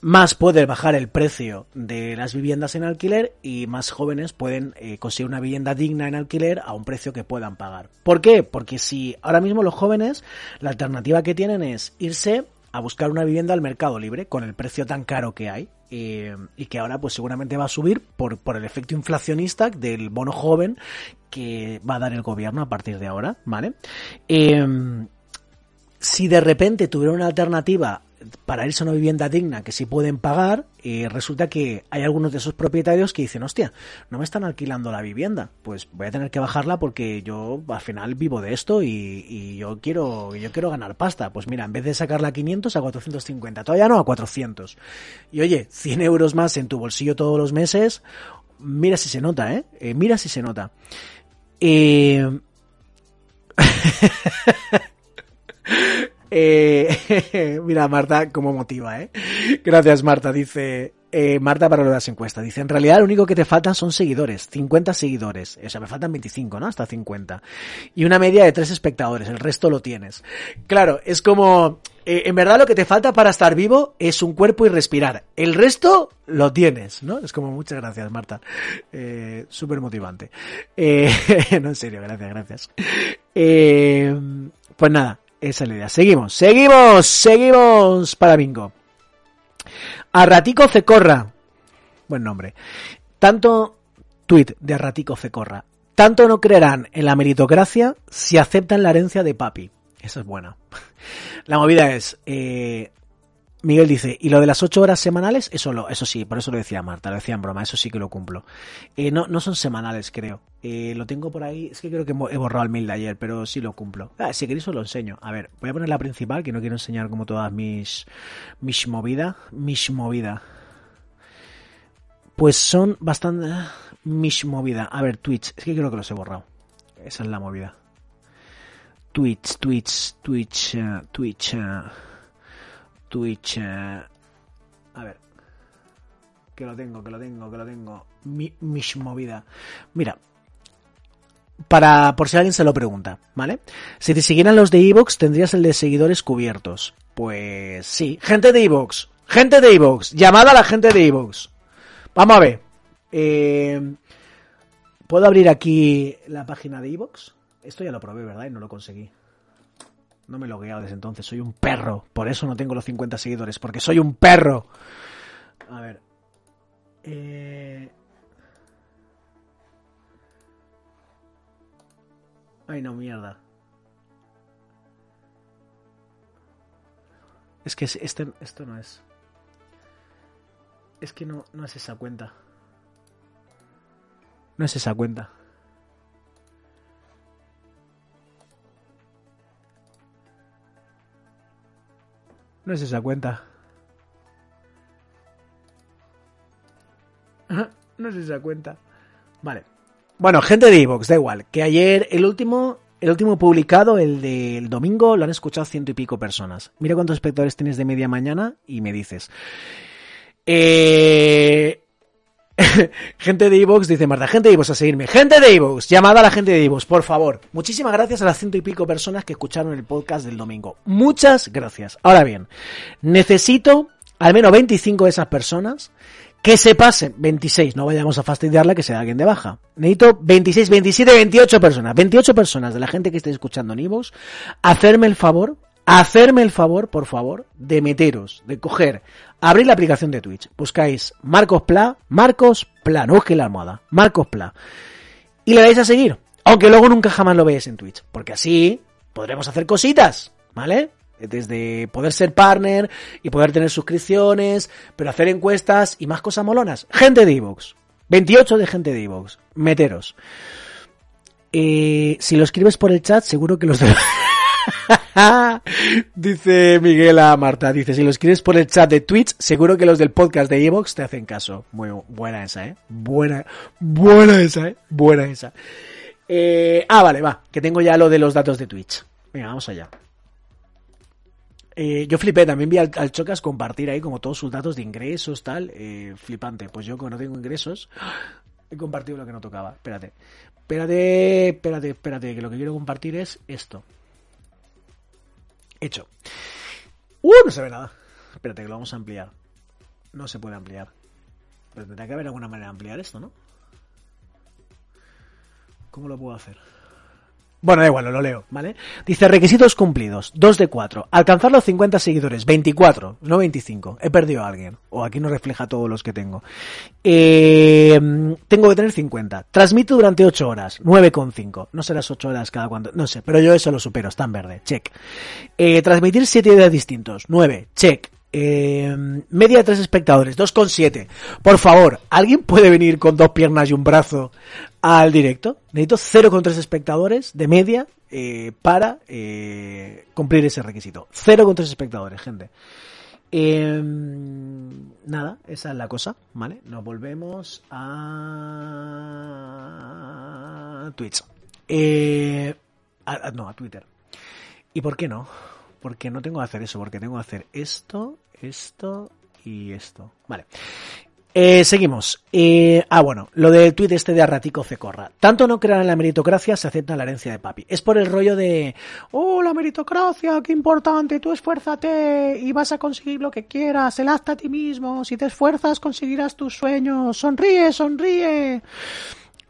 más puede bajar el precio de las viviendas en alquiler y más jóvenes pueden eh, conseguir una vivienda digna en alquiler a un precio que puedan pagar. ¿Por qué? Porque si ahora mismo los jóvenes, la alternativa que tienen es irse a buscar una vivienda al mercado libre con el precio tan caro que hay eh, y que ahora pues seguramente va a subir por, por el efecto inflacionista del bono joven que va a dar el gobierno a partir de ahora, ¿vale? Eh, si de repente tuviera una alternativa para irse a una vivienda digna que sí pueden pagar, eh, resulta que hay algunos de esos propietarios que dicen, hostia, no me están alquilando la vivienda, pues voy a tener que bajarla porque yo al final vivo de esto y, yo quiero yo quiero ganar pasta. Pues mira, en vez de sacarla a 500 a 450, todavía no a 400. Y oye, 100 euros más en tu bolsillo todos los meses, mira si se nota, ¿eh? eh mira si se nota. Eh... <laughs> Eh, <laughs> mira, Marta, cómo motiva, ¿eh? Gracias, Marta. Dice, eh, Marta para lo de las encuestas. Dice, en realidad lo único que te faltan son seguidores. 50 seguidores. O sea, me faltan 25, ¿no? Hasta 50. Y una media de 3 espectadores. El resto lo tienes. Claro, es como... Eh, en verdad lo que te falta para estar vivo es un cuerpo y respirar. El resto lo tienes, ¿no? Es como muchas gracias, Marta. Eh, Súper motivante. Eh, <laughs> no, en serio, gracias, gracias. Eh, pues nada, esa es la idea. Seguimos, seguimos, seguimos para bingo. Arratico Cecorra. Buen nombre. Tanto tweet de Arratico Cecorra. Tanto no creerán en la meritocracia si aceptan la herencia de papi. Esa es buena. <laughs> La movida es, eh, Miguel dice, ¿y lo de las ocho horas semanales? Eso lo, eso sí, por eso lo decía Marta, lo decía en broma, eso sí que lo cumplo. Eh, no, no son semanales, creo. Eh, lo tengo por ahí, es que creo que he borrado el mail de ayer, pero sí lo cumplo. Ah, si queréis os lo enseño. A ver, voy a poner la principal, que no quiero enseñar como todas mis, mis movidas, mis movidas. Pues son bastante, ah, mis movidas. A ver, Twitch, es que creo que los he borrado. Esa es la movida. Twitch, Twitch, Twitch, uh, Twitch. Uh. Twitch. Eh, a ver. Que lo tengo, que lo tengo, que lo tengo. Mi, mis movida. Mira. Para, por si alguien se lo pregunta, ¿vale? Si te siguieran los de Evox, tendrías el de seguidores cubiertos. Pues sí. Gente de Evox. Gente de Evox. Llamada a la gente de Evox. Vamos a ver. Eh, ¿Puedo abrir aquí la página de Evox? Esto ya lo probé, ¿verdad? Y no lo conseguí. No me he logueado desde entonces, soy un perro. Por eso no tengo los 50 seguidores, porque soy un perro. A ver. Eh... Ay, no, mierda. Es que este, esto no es. Es que no, no es esa cuenta. No es esa cuenta. No es esa cuenta. No es esa cuenta. Vale. Bueno, gente de Evox, da igual. Que ayer el último, el último publicado, el del domingo, lo han escuchado ciento y pico personas. Mira cuántos espectadores tienes de media mañana y me dices. Eh, <laughs> gente de Evox, dice Marta, gente de Evox a seguirme. Gente de Evox, llamada a la gente de Evox, por favor. Muchísimas gracias a las ciento y pico personas que escucharon el podcast del domingo. Muchas gracias. Ahora bien, necesito al menos 25 de esas personas que se pasen, 26, no vayamos a fastidiarla que sea alguien de baja. Necesito 26, 27, 28 personas, 28 personas de la gente que esté escuchando en Evox, hacerme el favor hacerme el favor, por favor, de meteros, de coger, abrir la aplicación de Twitch, buscáis Marcos Pla, Marcos Pla, no busquéis la almohada, Marcos Pla, y le dais a seguir, aunque luego nunca jamás lo veáis en Twitch, porque así podremos hacer cositas, ¿vale? Desde poder ser partner y poder tener suscripciones, pero hacer encuestas y más cosas molonas. Gente de Evox. 28 de gente de Evox. Meteros. Eh, si lo escribes por el chat, seguro que los de... <laughs> <laughs> dice Miguel a Marta, dice, si lo escribes por el chat de Twitch, seguro que los del podcast de Evox te hacen caso. Muy buena esa, ¿eh? Buena, buena esa, ¿eh? Buena esa. Eh, ah, vale, va, que tengo ya lo de los datos de Twitch. Venga, vamos allá. Eh, yo flipé, también vi al, Chocas compartir ahí como todos sus datos de ingresos, tal. Eh, flipante. Pues yo como no tengo ingresos, <gasps> he compartido lo que no tocaba. Espérate. Espérate, espérate, espérate, que lo que quiero compartir es esto. Hecho. ¡Uh! No se ve nada. Espérate, que lo vamos a ampliar. No se puede ampliar. Pero tendrá que haber alguna manera de ampliar esto, ¿no? ¿Cómo lo puedo hacer? Bueno, da igual, lo leo, ¿vale? Dice, requisitos cumplidos, 2 de 4. Alcanzar los 50 seguidores, 24, no 25. He perdido a alguien. O aquí no refleja todos los que tengo. Eh, tengo que tener 50. Transmito durante 8 horas, 9,5. No serás 8 horas cada cuando, no sé, pero yo eso lo supero, está en verde, check. Eh, transmitir 7 días distintos, 9, check. Eh, media de 3 espectadores, 2,7. Por favor, ¿alguien puede venir con dos piernas y un brazo al directo. Necesito 0,3 espectadores de media eh, para eh, cumplir ese requisito. 0,3 espectadores, gente. Em, nada, esa es la cosa, ¿vale? Nos volvemos a Twitch. No, a Twitter. ¿Y por qué no? Porque no tengo que hacer eso, porque tengo que hacer esto, esto y esto. Vale. Eh, seguimos. Eh, ah, bueno, lo del tuit este de Arratico Cecorra. Tanto no crean en la meritocracia, se acepta la herencia de papi. Es por el rollo de, oh, la meritocracia, qué importante, tú esfuérzate y vas a conseguir lo que quieras, el hasta a ti mismo, si te esfuerzas conseguirás tus sueños, sonríe, sonríe.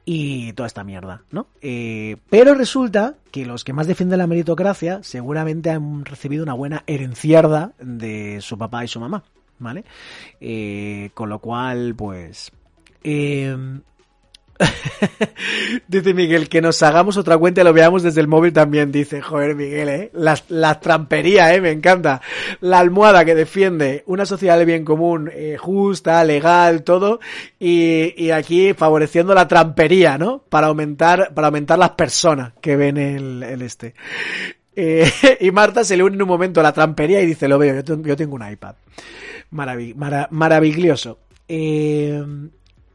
Y toda esta mierda, ¿no? Eh, pero resulta que los que más defienden la meritocracia seguramente han recibido una buena herenciarda de su papá y su mamá. ¿vale? Eh, con lo cual, pues... Eh, <laughs> dice Miguel, que nos hagamos otra cuenta y lo veamos desde el móvil también. Dice, joder, Miguel, ¿eh? La, la trampería, ¿eh? Me encanta. La almohada que defiende una sociedad de bien común, eh, justa, legal, todo. Y, y, aquí favoreciendo la trampería, ¿no? Para aumentar, para aumentar las personas que ven el, el este. Eh, <laughs> y Marta se le une en un momento a la trampería y dice, lo veo, yo, tengo un iPad maravilloso. Eh,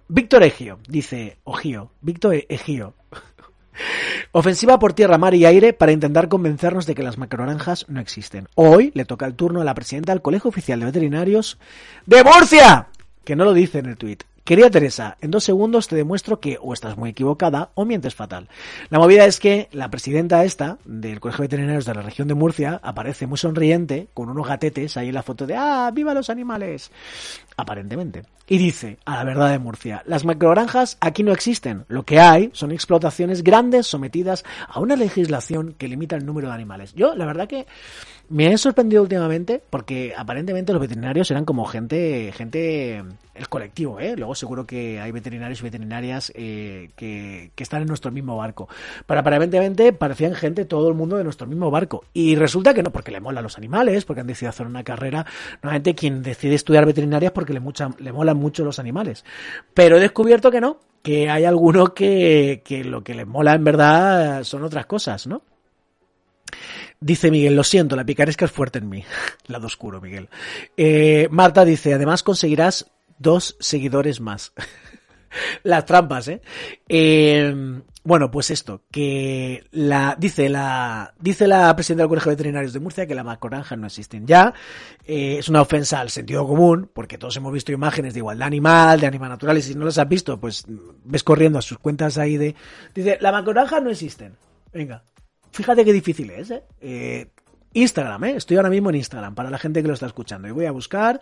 Víctor Egio, dice Ogio, Víctor Egio. <laughs> Ofensiva por tierra, mar y aire para intentar convencernos de que las macronaranjas no existen. Hoy le toca el turno a la presidenta del Colegio Oficial de Veterinarios de Murcia, que no lo dice en el tuit. Querida Teresa, en dos segundos te demuestro que o estás muy equivocada o mientes fatal. La movida es que la presidenta esta del Colegio de Veterinarios de la región de Murcia aparece muy sonriente con unos gatetes ahí en la foto de ¡Ah, viva los animales! Aparentemente. Y dice, a la verdad de Murcia, las macrogranjas aquí no existen. Lo que hay son explotaciones grandes sometidas a una legislación que limita el número de animales. Yo, la verdad que me he sorprendido últimamente porque aparentemente los veterinarios eran como gente, gente, el colectivo, ¿eh? Luego seguro que hay veterinarios y veterinarias eh, que, que, están en nuestro mismo barco. Pero aparentemente parecían gente, todo el mundo de nuestro mismo barco. Y resulta que no, porque le molan los animales, porque han decidido hacer una carrera. Normalmente quien decide estudiar veterinaria es porque le, mucha, le molan mucho los animales. Pero he descubierto que no, que hay algunos que, que lo que les mola en verdad son otras cosas, ¿no? Dice Miguel, lo siento, la picaresca es fuerte en mí. <laughs> Lado oscuro, Miguel. Eh, Marta dice, además conseguirás dos seguidores más. <laughs> Las trampas, ¿eh? ¿eh? Bueno, pues esto, que la, dice la, dice la presidenta del Colegio de Veterinarios de Murcia que las macorranjas no existen ya. Eh, es una ofensa al sentido común, porque todos hemos visto imágenes de igualdad animal, de animales naturales, y si no las has visto, pues ves corriendo a sus cuentas ahí de, dice, las macorranjas no existen. Venga, Fíjate qué difícil es, ¿eh? ¿eh? Instagram, ¿eh? Estoy ahora mismo en Instagram para la gente que lo está escuchando. Y voy a buscar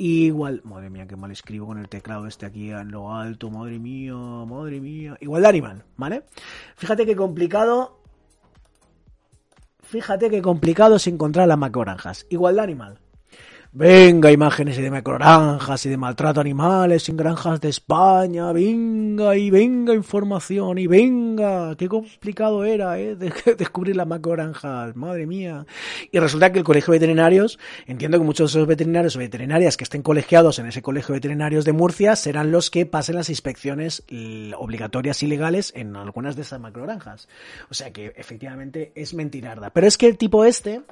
igual... Madre mía, qué mal escribo con el teclado este aquí en lo alto. Madre mía, madre mía. Igual de animal, ¿vale? Fíjate qué complicado... Fíjate qué complicado es encontrar las macoranjas. Igualdad animal. Venga imágenes y de macrogranjas y de maltrato animales en granjas de España, venga y venga información y venga, qué complicado era ¿eh? <laughs> descubrir las macrogranjas, madre mía. Y resulta que el colegio de veterinarios, entiendo que muchos de esos veterinarios o veterinarias que estén colegiados en ese colegio de veterinarios de Murcia serán los que pasen las inspecciones obligatorias y legales en algunas de esas macrogranjas. O sea que efectivamente es mentirarda. Pero es que el tipo este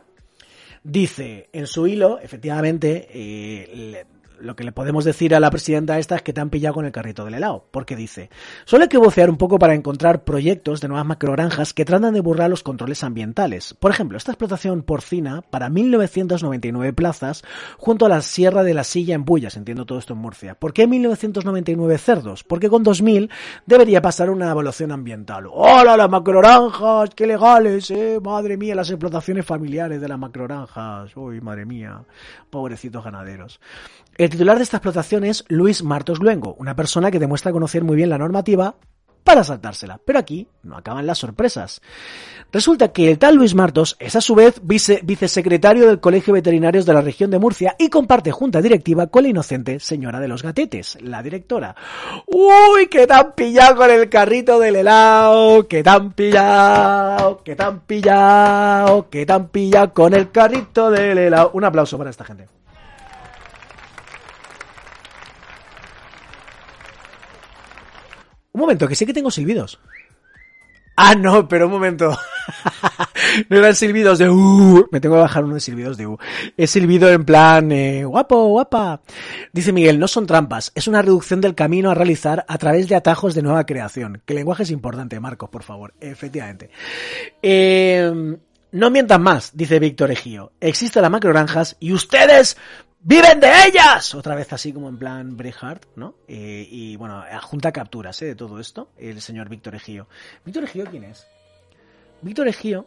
dice en su hilo, efectivamente, eh, lo que le podemos decir a la presidenta esta es que te han pillado con el carrito del helado, porque dice, solo hay que vocear un poco para encontrar proyectos de nuevas macrogranjas que tratan de burlar los controles ambientales. Por ejemplo, esta explotación porcina para 1999 plazas junto a la Sierra de la Silla en Bullas, entiendo todo esto en Murcia. ¿Por qué 1999 cerdos? Porque con 2000 debería pasar una evaluación ambiental. ¡Hola, las macrogranjas! ¡Qué legales, eh! Madre mía, las explotaciones familiares de las macrogranjas. Uy, madre mía, pobrecitos ganaderos. El titular de esta explotación es Luis Martos Luengo, una persona que demuestra conocer muy bien la normativa para saltársela. Pero aquí no acaban las sorpresas. Resulta que el tal Luis Martos es a su vez vice vicesecretario del Colegio Veterinarios de la región de Murcia y comparte junta directiva con la inocente señora de los gatetes, la directora. ¡Uy, que tan pillado con el carrito del helado! ¡Que tan pillado! ¡Que tan pillado! ¡Que tan pillado con el carrito del helado! Un aplauso para esta gente. Un momento, que sé que tengo silbidos. Ah, no, pero un momento. <laughs> no eran silbidos de uh, me tengo que bajar unos silbidos de uh. Es silbido en plan eh, guapo, guapa. Dice Miguel, no son trampas, es una reducción del camino a realizar a través de atajos de nueva creación. Que el lenguaje es importante, Marcos, por favor. Efectivamente. Eh, no mientan más, dice Víctor Ejío. Existen las macrogranjas y ustedes ¡Viven de ellas! Otra vez así como en plan Braveheart, ¿no? Eh, y bueno, adjunta capturas ¿eh? de todo esto, el señor Víctor Ejío. ¿Víctor Ejío quién es? Víctor Ejío...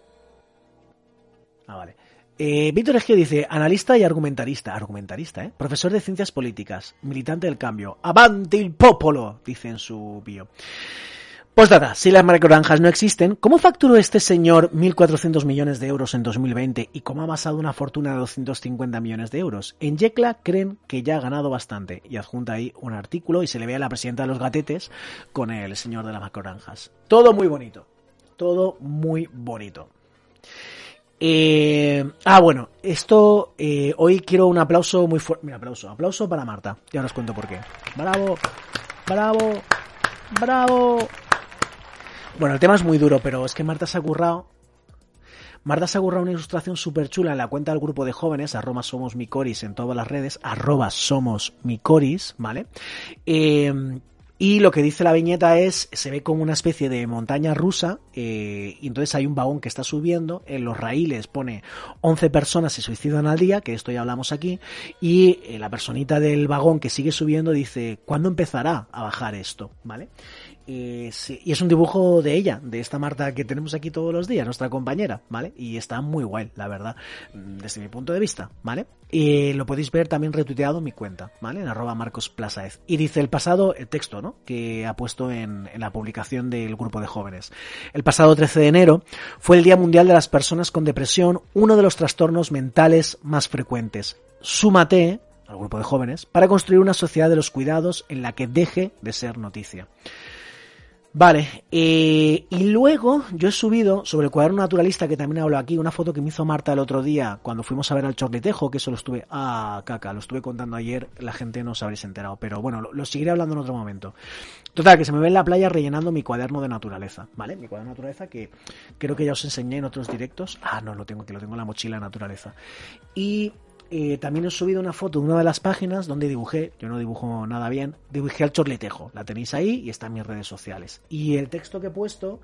Ah, vale. Eh, Víctor Ejío dice, analista y argumentarista, argumentarista, ¿eh? Profesor de ciencias políticas, militante del cambio. ¡Avanti il popolo! Dice en su bio. Postdata, si las macrogranjas no existen, ¿cómo facturó este señor 1.400 millones de euros en 2020 y cómo ha amasado una fortuna de 250 millones de euros? En Yecla creen que ya ha ganado bastante y adjunta ahí un artículo y se le ve a la presidenta de los gatetes con el señor de las macrogranjas. Todo muy bonito, todo muy bonito. Eh, ah, bueno, esto eh, hoy quiero un aplauso muy fuerte. Mira, aplauso, aplauso para Marta. Ya os cuento por qué. Bravo, bravo, bravo. Bueno, el tema es muy duro, pero es que Marta se ha currado. Marta se ha currado una ilustración súper chula en la cuenta del grupo de jóvenes, arroba somos micoris en todas las redes, arroba somos micoris, ¿vale? Eh, y lo que dice la viñeta es, se ve como una especie de montaña rusa, eh, y entonces hay un vagón que está subiendo, en los raíles pone 11 personas se suicidan al día, que esto ya hablamos aquí, y eh, la personita del vagón que sigue subiendo dice, ¿cuándo empezará a bajar esto? ¿Vale? Y es un dibujo de ella, de esta Marta que tenemos aquí todos los días, nuestra compañera, ¿vale? Y está muy guay, la verdad, desde mi punto de vista, ¿vale? Y lo podéis ver también retuiteado en mi cuenta, ¿vale? En arroba Marcos Y dice el pasado, el texto, ¿no? Que ha puesto en, en la publicación del grupo de jóvenes. El pasado 13 de enero fue el Día Mundial de las Personas con Depresión, uno de los trastornos mentales más frecuentes. Súmate al grupo de jóvenes para construir una sociedad de los cuidados en la que deje de ser noticia. Vale, eh, y luego yo he subido sobre el cuaderno naturalista que también hablo aquí, una foto que me hizo Marta el otro día cuando fuimos a ver al Chorlitejo, que eso lo estuve, ah, caca, lo estuve contando ayer, la gente no se habréis enterado, pero bueno, lo, seguiré hablando en otro momento. Total, que se me ve en la playa rellenando mi cuaderno de naturaleza, ¿vale? Mi cuaderno de naturaleza que creo que ya os enseñé en otros directos. Ah, no, lo tengo, que lo tengo en la mochila de naturaleza. Y eh, también he subido una foto de una de las páginas donde dibujé, yo no dibujo nada bien, dibujé al chorlitejo. La tenéis ahí y está en mis redes sociales. Y el texto que he puesto,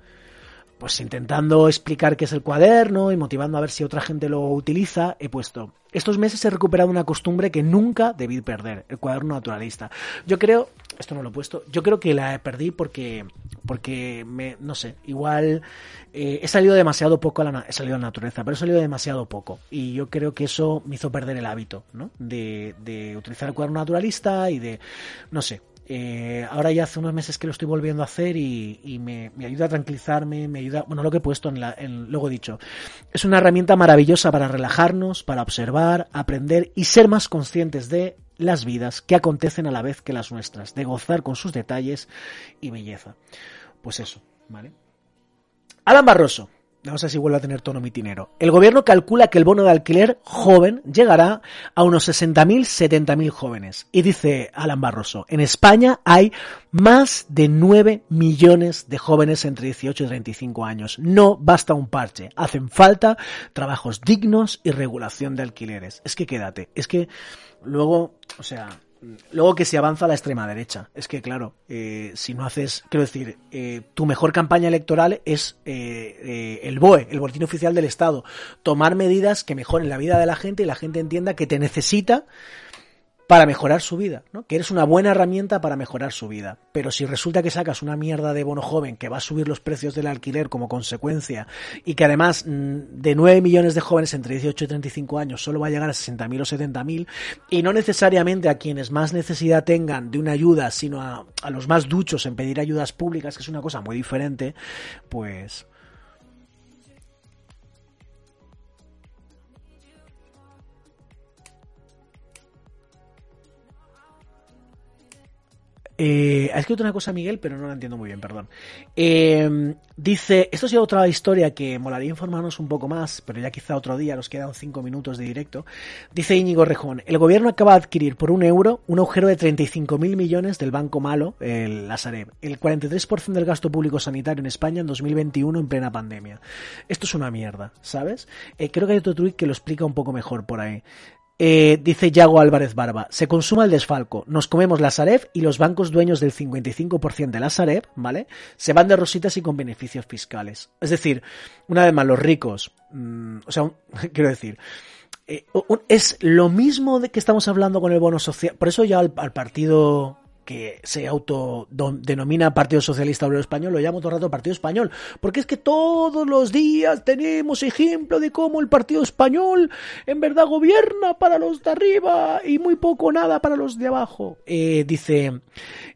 pues intentando explicar qué es el cuaderno y motivando a ver si otra gente lo utiliza, he puesto, estos meses he recuperado una costumbre que nunca debí perder, el cuaderno naturalista. Yo creo, esto no lo he puesto, yo creo que la perdí porque, porque me, no sé, igual eh, he salido demasiado poco a la, he salido a la naturaleza, pero he salido demasiado poco. Y yo creo que eso me hizo perder el hábito, ¿no? De, de utilizar el cuaderno naturalista y de, no sé, Eh, ahora ya hace unos meses que lo estoy volviendo a hacer y, me, ayuda a tranquilizarme, me ayuda, bueno, lo que he puesto en la, en, luego he dicho, es una herramienta maravillosa para relajarnos, para observar, aprender y ser más conscientes de las vidas que acontecen a la vez que las nuestras, de gozar con sus detalles y belleza. Pues eso, ¿vale? Alan Barroso, Vamos a ver si vuelve a tener tono mitinero. El gobierno calcula que el bono de alquiler joven llegará a unos 60.000, 70.000 jóvenes. Y dice Alan Barroso, en España hay más de 9 millones de jóvenes entre 18 y 35 años. No basta un parche. Hacen falta trabajos dignos y regulación de alquileres. Es que quédate. Es que luego, o sea, Luego que se avanza a la extrema derecha. Es que, claro, eh, si no haces, quiero decir, eh, tu mejor campaña electoral es eh, el BOE, el Boletín Oficial del Estado. Tomar medidas que mejoren la vida de la gente y la gente entienda que te necesita para mejorar su vida, ¿no? Que eres una buena herramienta para mejorar su vida. Pero si resulta que sacas una mierda de bono joven que va a subir los precios del alquiler como consecuencia y que además mm, de 9 millones de jóvenes entre 18 y 35 años solo va a llegar a 60.000 o 70.000 y no necesariamente a quienes más necesidad tengan de una ayuda, sino a, a los más duchos en pedir ayudas públicas, que es una cosa muy diferente, pues Eh, ha escrito una cosa Miguel, pero no la entiendo muy bien, perdón. Eh, dice, esto es otra historia que molaría informarnos un poco más, pero ya quizá otro día, nos quedan cinco minutos de directo. Dice Íñigo Rejón, el gobierno acaba de adquirir por un euro un agujero de 35.000 millones del Banco Malo, el Sareb, el 43% del gasto público sanitario en España en 2021 en plena pandemia. Esto es una mierda, ¿sabes? Eh, creo que hay otro tweet que lo explica un poco mejor por ahí. Eh, dice Yago Álvarez Barba, se consuma el desfalco, nos comemos la Sareb y los bancos dueños del 55% de la Sareb, ¿vale? Se van de rositas y con beneficios fiscales. Es decir, una vez más, los ricos, mm, o sea, <laughs> quiero decir, eh, es lo mismo de que estamos hablando con el bono social, por eso ya al partido que se autodenomina Partido Socialista Obrero Español, lo llamo todo el rato Partido Español, porque es que todos los días tenemos ejemplo de cómo el Partido Español en verdad gobierna para los de arriba y muy poco nada para los de abajo. Eh, dice,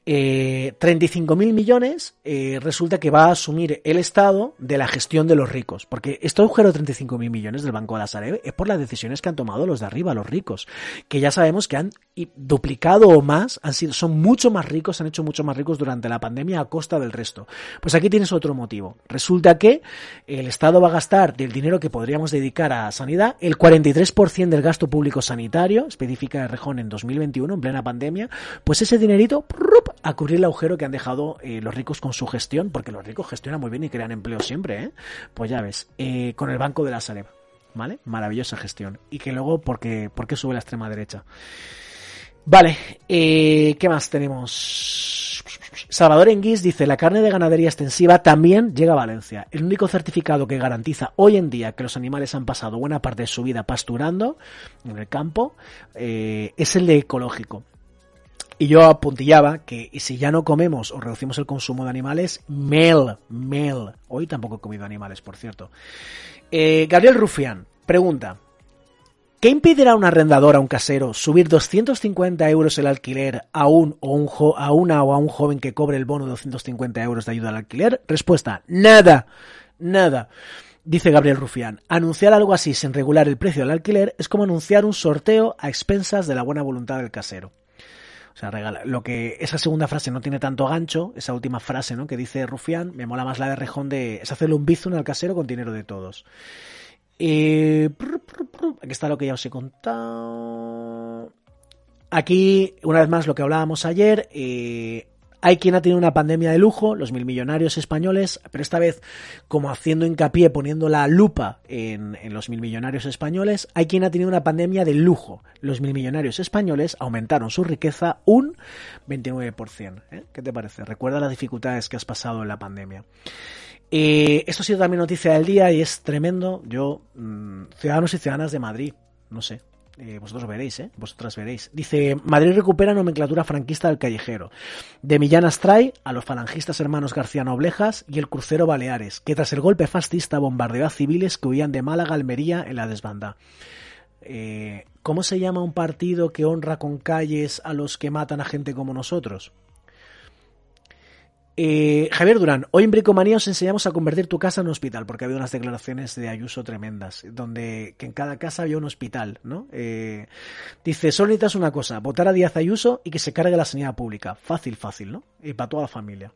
eh, 35.000 millones eh, resulta que va a asumir el Estado de la gestión de los ricos, porque este agujero de 35.000 millones del Banco de la Sareb es por las decisiones que han tomado los de arriba, los ricos, que ya sabemos que han duplicado o más, han sido, son mucho más ricos, han hecho mucho más ricos durante la pandemia a costa del resto. Pues aquí tienes otro motivo. Resulta que el Estado va a gastar del dinero que podríamos dedicar a sanidad el 43% del gasto público sanitario, específica de Rejón en 2021, en plena pandemia, pues ese dinerito a cubrir el agujero que han dejado eh, los ricos con su gestión, porque los ricos gestionan muy bien y crean empleo siempre, ¿eh? Pues ya ves, eh, con el Banco de la Sareb. ¿Vale? Maravillosa gestión. Y que luego, porque, porque sube la extrema derecha? Vale, eh, ¿qué más tenemos? Salvador Enguís dice, la carne de ganadería extensiva también llega a Valencia. El único certificado que garantiza hoy en día que los animales han pasado buena parte de su vida pasturando en el campo eh, es el de ecológico. Y yo apuntillaba que si ya no comemos o reducimos el consumo de animales, mel, mel. Hoy tampoco he comido animales, por cierto. Eh, Gabriel Rufián pregunta, ¿Qué impedirá a un arrendador, a un casero, subir 250 euros el alquiler a, un, o un a una o a un joven que cobre el bono de 250 euros de ayuda al alquiler? Respuesta, nada, nada. Dice Gabriel Rufián, anunciar algo así sin regular el precio del alquiler es como anunciar un sorteo a expensas de la buena voluntad del casero. O sea, regala, lo que esa segunda frase no tiene tanto gancho, esa última frase, ¿no? Que dice Rufián, me mola más la de Rejón de es hacerle un bizun al casero con dinero de todos. Eh, aquí está lo que ya os he contado. Aquí, una vez más, lo que hablábamos ayer. Eh, hay quien ha tenido una pandemia de lujo, los mil millonarios españoles, pero esta vez, como haciendo hincapié, poniendo la lupa en, los mil millonarios españoles, hay quien ha tenido una pandemia de lujo. Los mil millonarios españoles aumentaron su riqueza un 29%. ¿eh? ¿Qué te parece? Recuerda las dificultades que has pasado en la pandemia. Eh, esto ha sido también noticia del día y es tremendo. Yo, mm, ciudadanos y ciudadanas de Madrid, no sé. Eh, vosotros veréis, ¿eh? Vosotras veréis. Dice, Madrid recupera nomenclatura franquista del callejero. De Millán Astray a los falangistas hermanos García Noblejas y el crucero Baleares, que tras el golpe fascista bombardeó a civiles que huían de Málaga Almería en la desbanda. Eh, ¿Cómo se llama un partido que honra con calles a los que matan a gente como nosotros? Eh, Javier Durán, hoy en Bricomanía os enseñamos a convertir tu casa en un hospital, porque había unas declaraciones de Ayuso tremendas, donde que en cada casa había un hospital, ¿no? Eh, dice, solo necesitas una cosa, votar a Díaz Ayuso y que se cargue la sanidad pública. Fácil, fácil, ¿no? Y para toda la familia.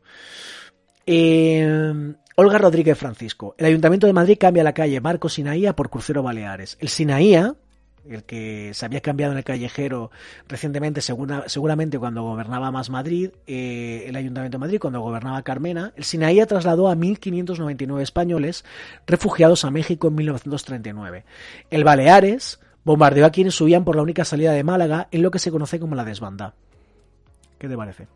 Eh, Olga Rodríguez Francisco, el Ayuntamiento de Madrid cambia la calle Marco Sinaía por Crucero Baleares. El Sinaía, el que se había cambiado en el callejero recientemente, seguramente cuando gobernaba más Madrid, eh, el Ayuntamiento de Madrid, cuando gobernaba Carmena, el Sinaí trasladó a 1.599 españoles refugiados a México en 1939. El Baleares bombardeó a quienes subían por la única salida de Málaga en lo que se conoce como la desbanda. ¿Qué te parece?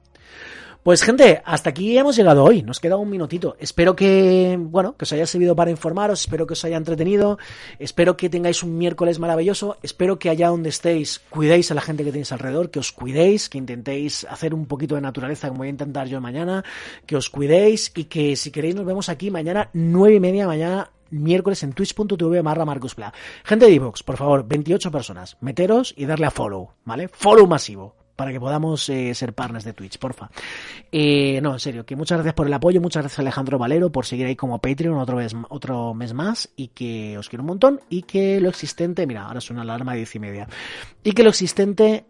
Pues gente, hasta aquí hemos llegado hoy. Nos queda un minutito. Espero que, bueno, que os haya servido para informaros, espero que os haya entretenido, espero que tengáis un miércoles maravilloso, espero que allá donde estéis cuidéis a la gente que tenéis alrededor, que os cuidéis, que intentéis hacer un poquito de naturaleza como voy a intentar yo mañana, que os cuidéis y que si queréis nos vemos aquí mañana nueve y media mañana miércoles en twitch.tv barra Marcus Gente de Evox, por favor, 28 personas, meteros y darle a follow, ¿vale? Follow masivo para que podamos eh, ser partners de Twitch, porfa. Eh, no, en serio, que muchas gracias por el apoyo, muchas gracias Alejandro Valero por seguir ahí como Patreon otro mes, otro mes más y que os quiero un montón y que lo existente, mira, ahora suena la alarma de diez y media, y que lo existente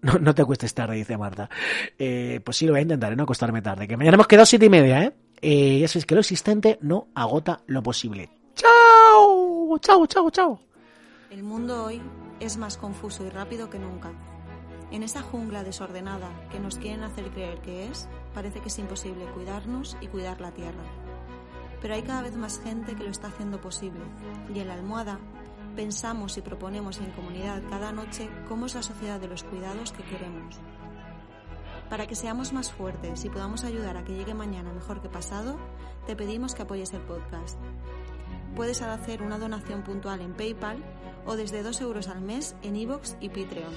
<laughs> no, te acuestes tarde, dice Marta. Eh, pues sí, lo voy a intentar, no acostarme tarde. Que mañana hemos quedado siete y media, ¿eh? eh ya sabéis que lo existente no agota lo posible. ¡Chao! ¡Chao, chao, chao! El mundo hoy es más confuso y rápido que nunca. En esa jungla desordenada que nos quieren hacer creer que es, parece que es imposible cuidarnos y cuidar la tierra. Pero hay cada vez más gente que lo está haciendo posible y en la almohada pensamos y proponemos en comunidad cada noche cómo es la sociedad de los cuidados que queremos. Para que seamos más fuertes y podamos ayudar a que llegue mañana mejor que pasado, te pedimos que apoyes el podcast. Puedes hacer una donación puntual en PayPal o desde 2 euros al mes en iVoox y Patreon.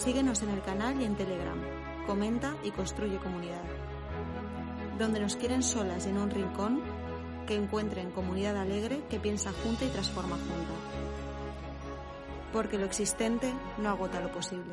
Síguenos en el canal y en Telegram. Comenta y construye comunidad. Donde nos quieren solas en un rincón, que encuentren comunidad alegre que piensa junta y transforma junta. Porque lo existente no agota lo posible.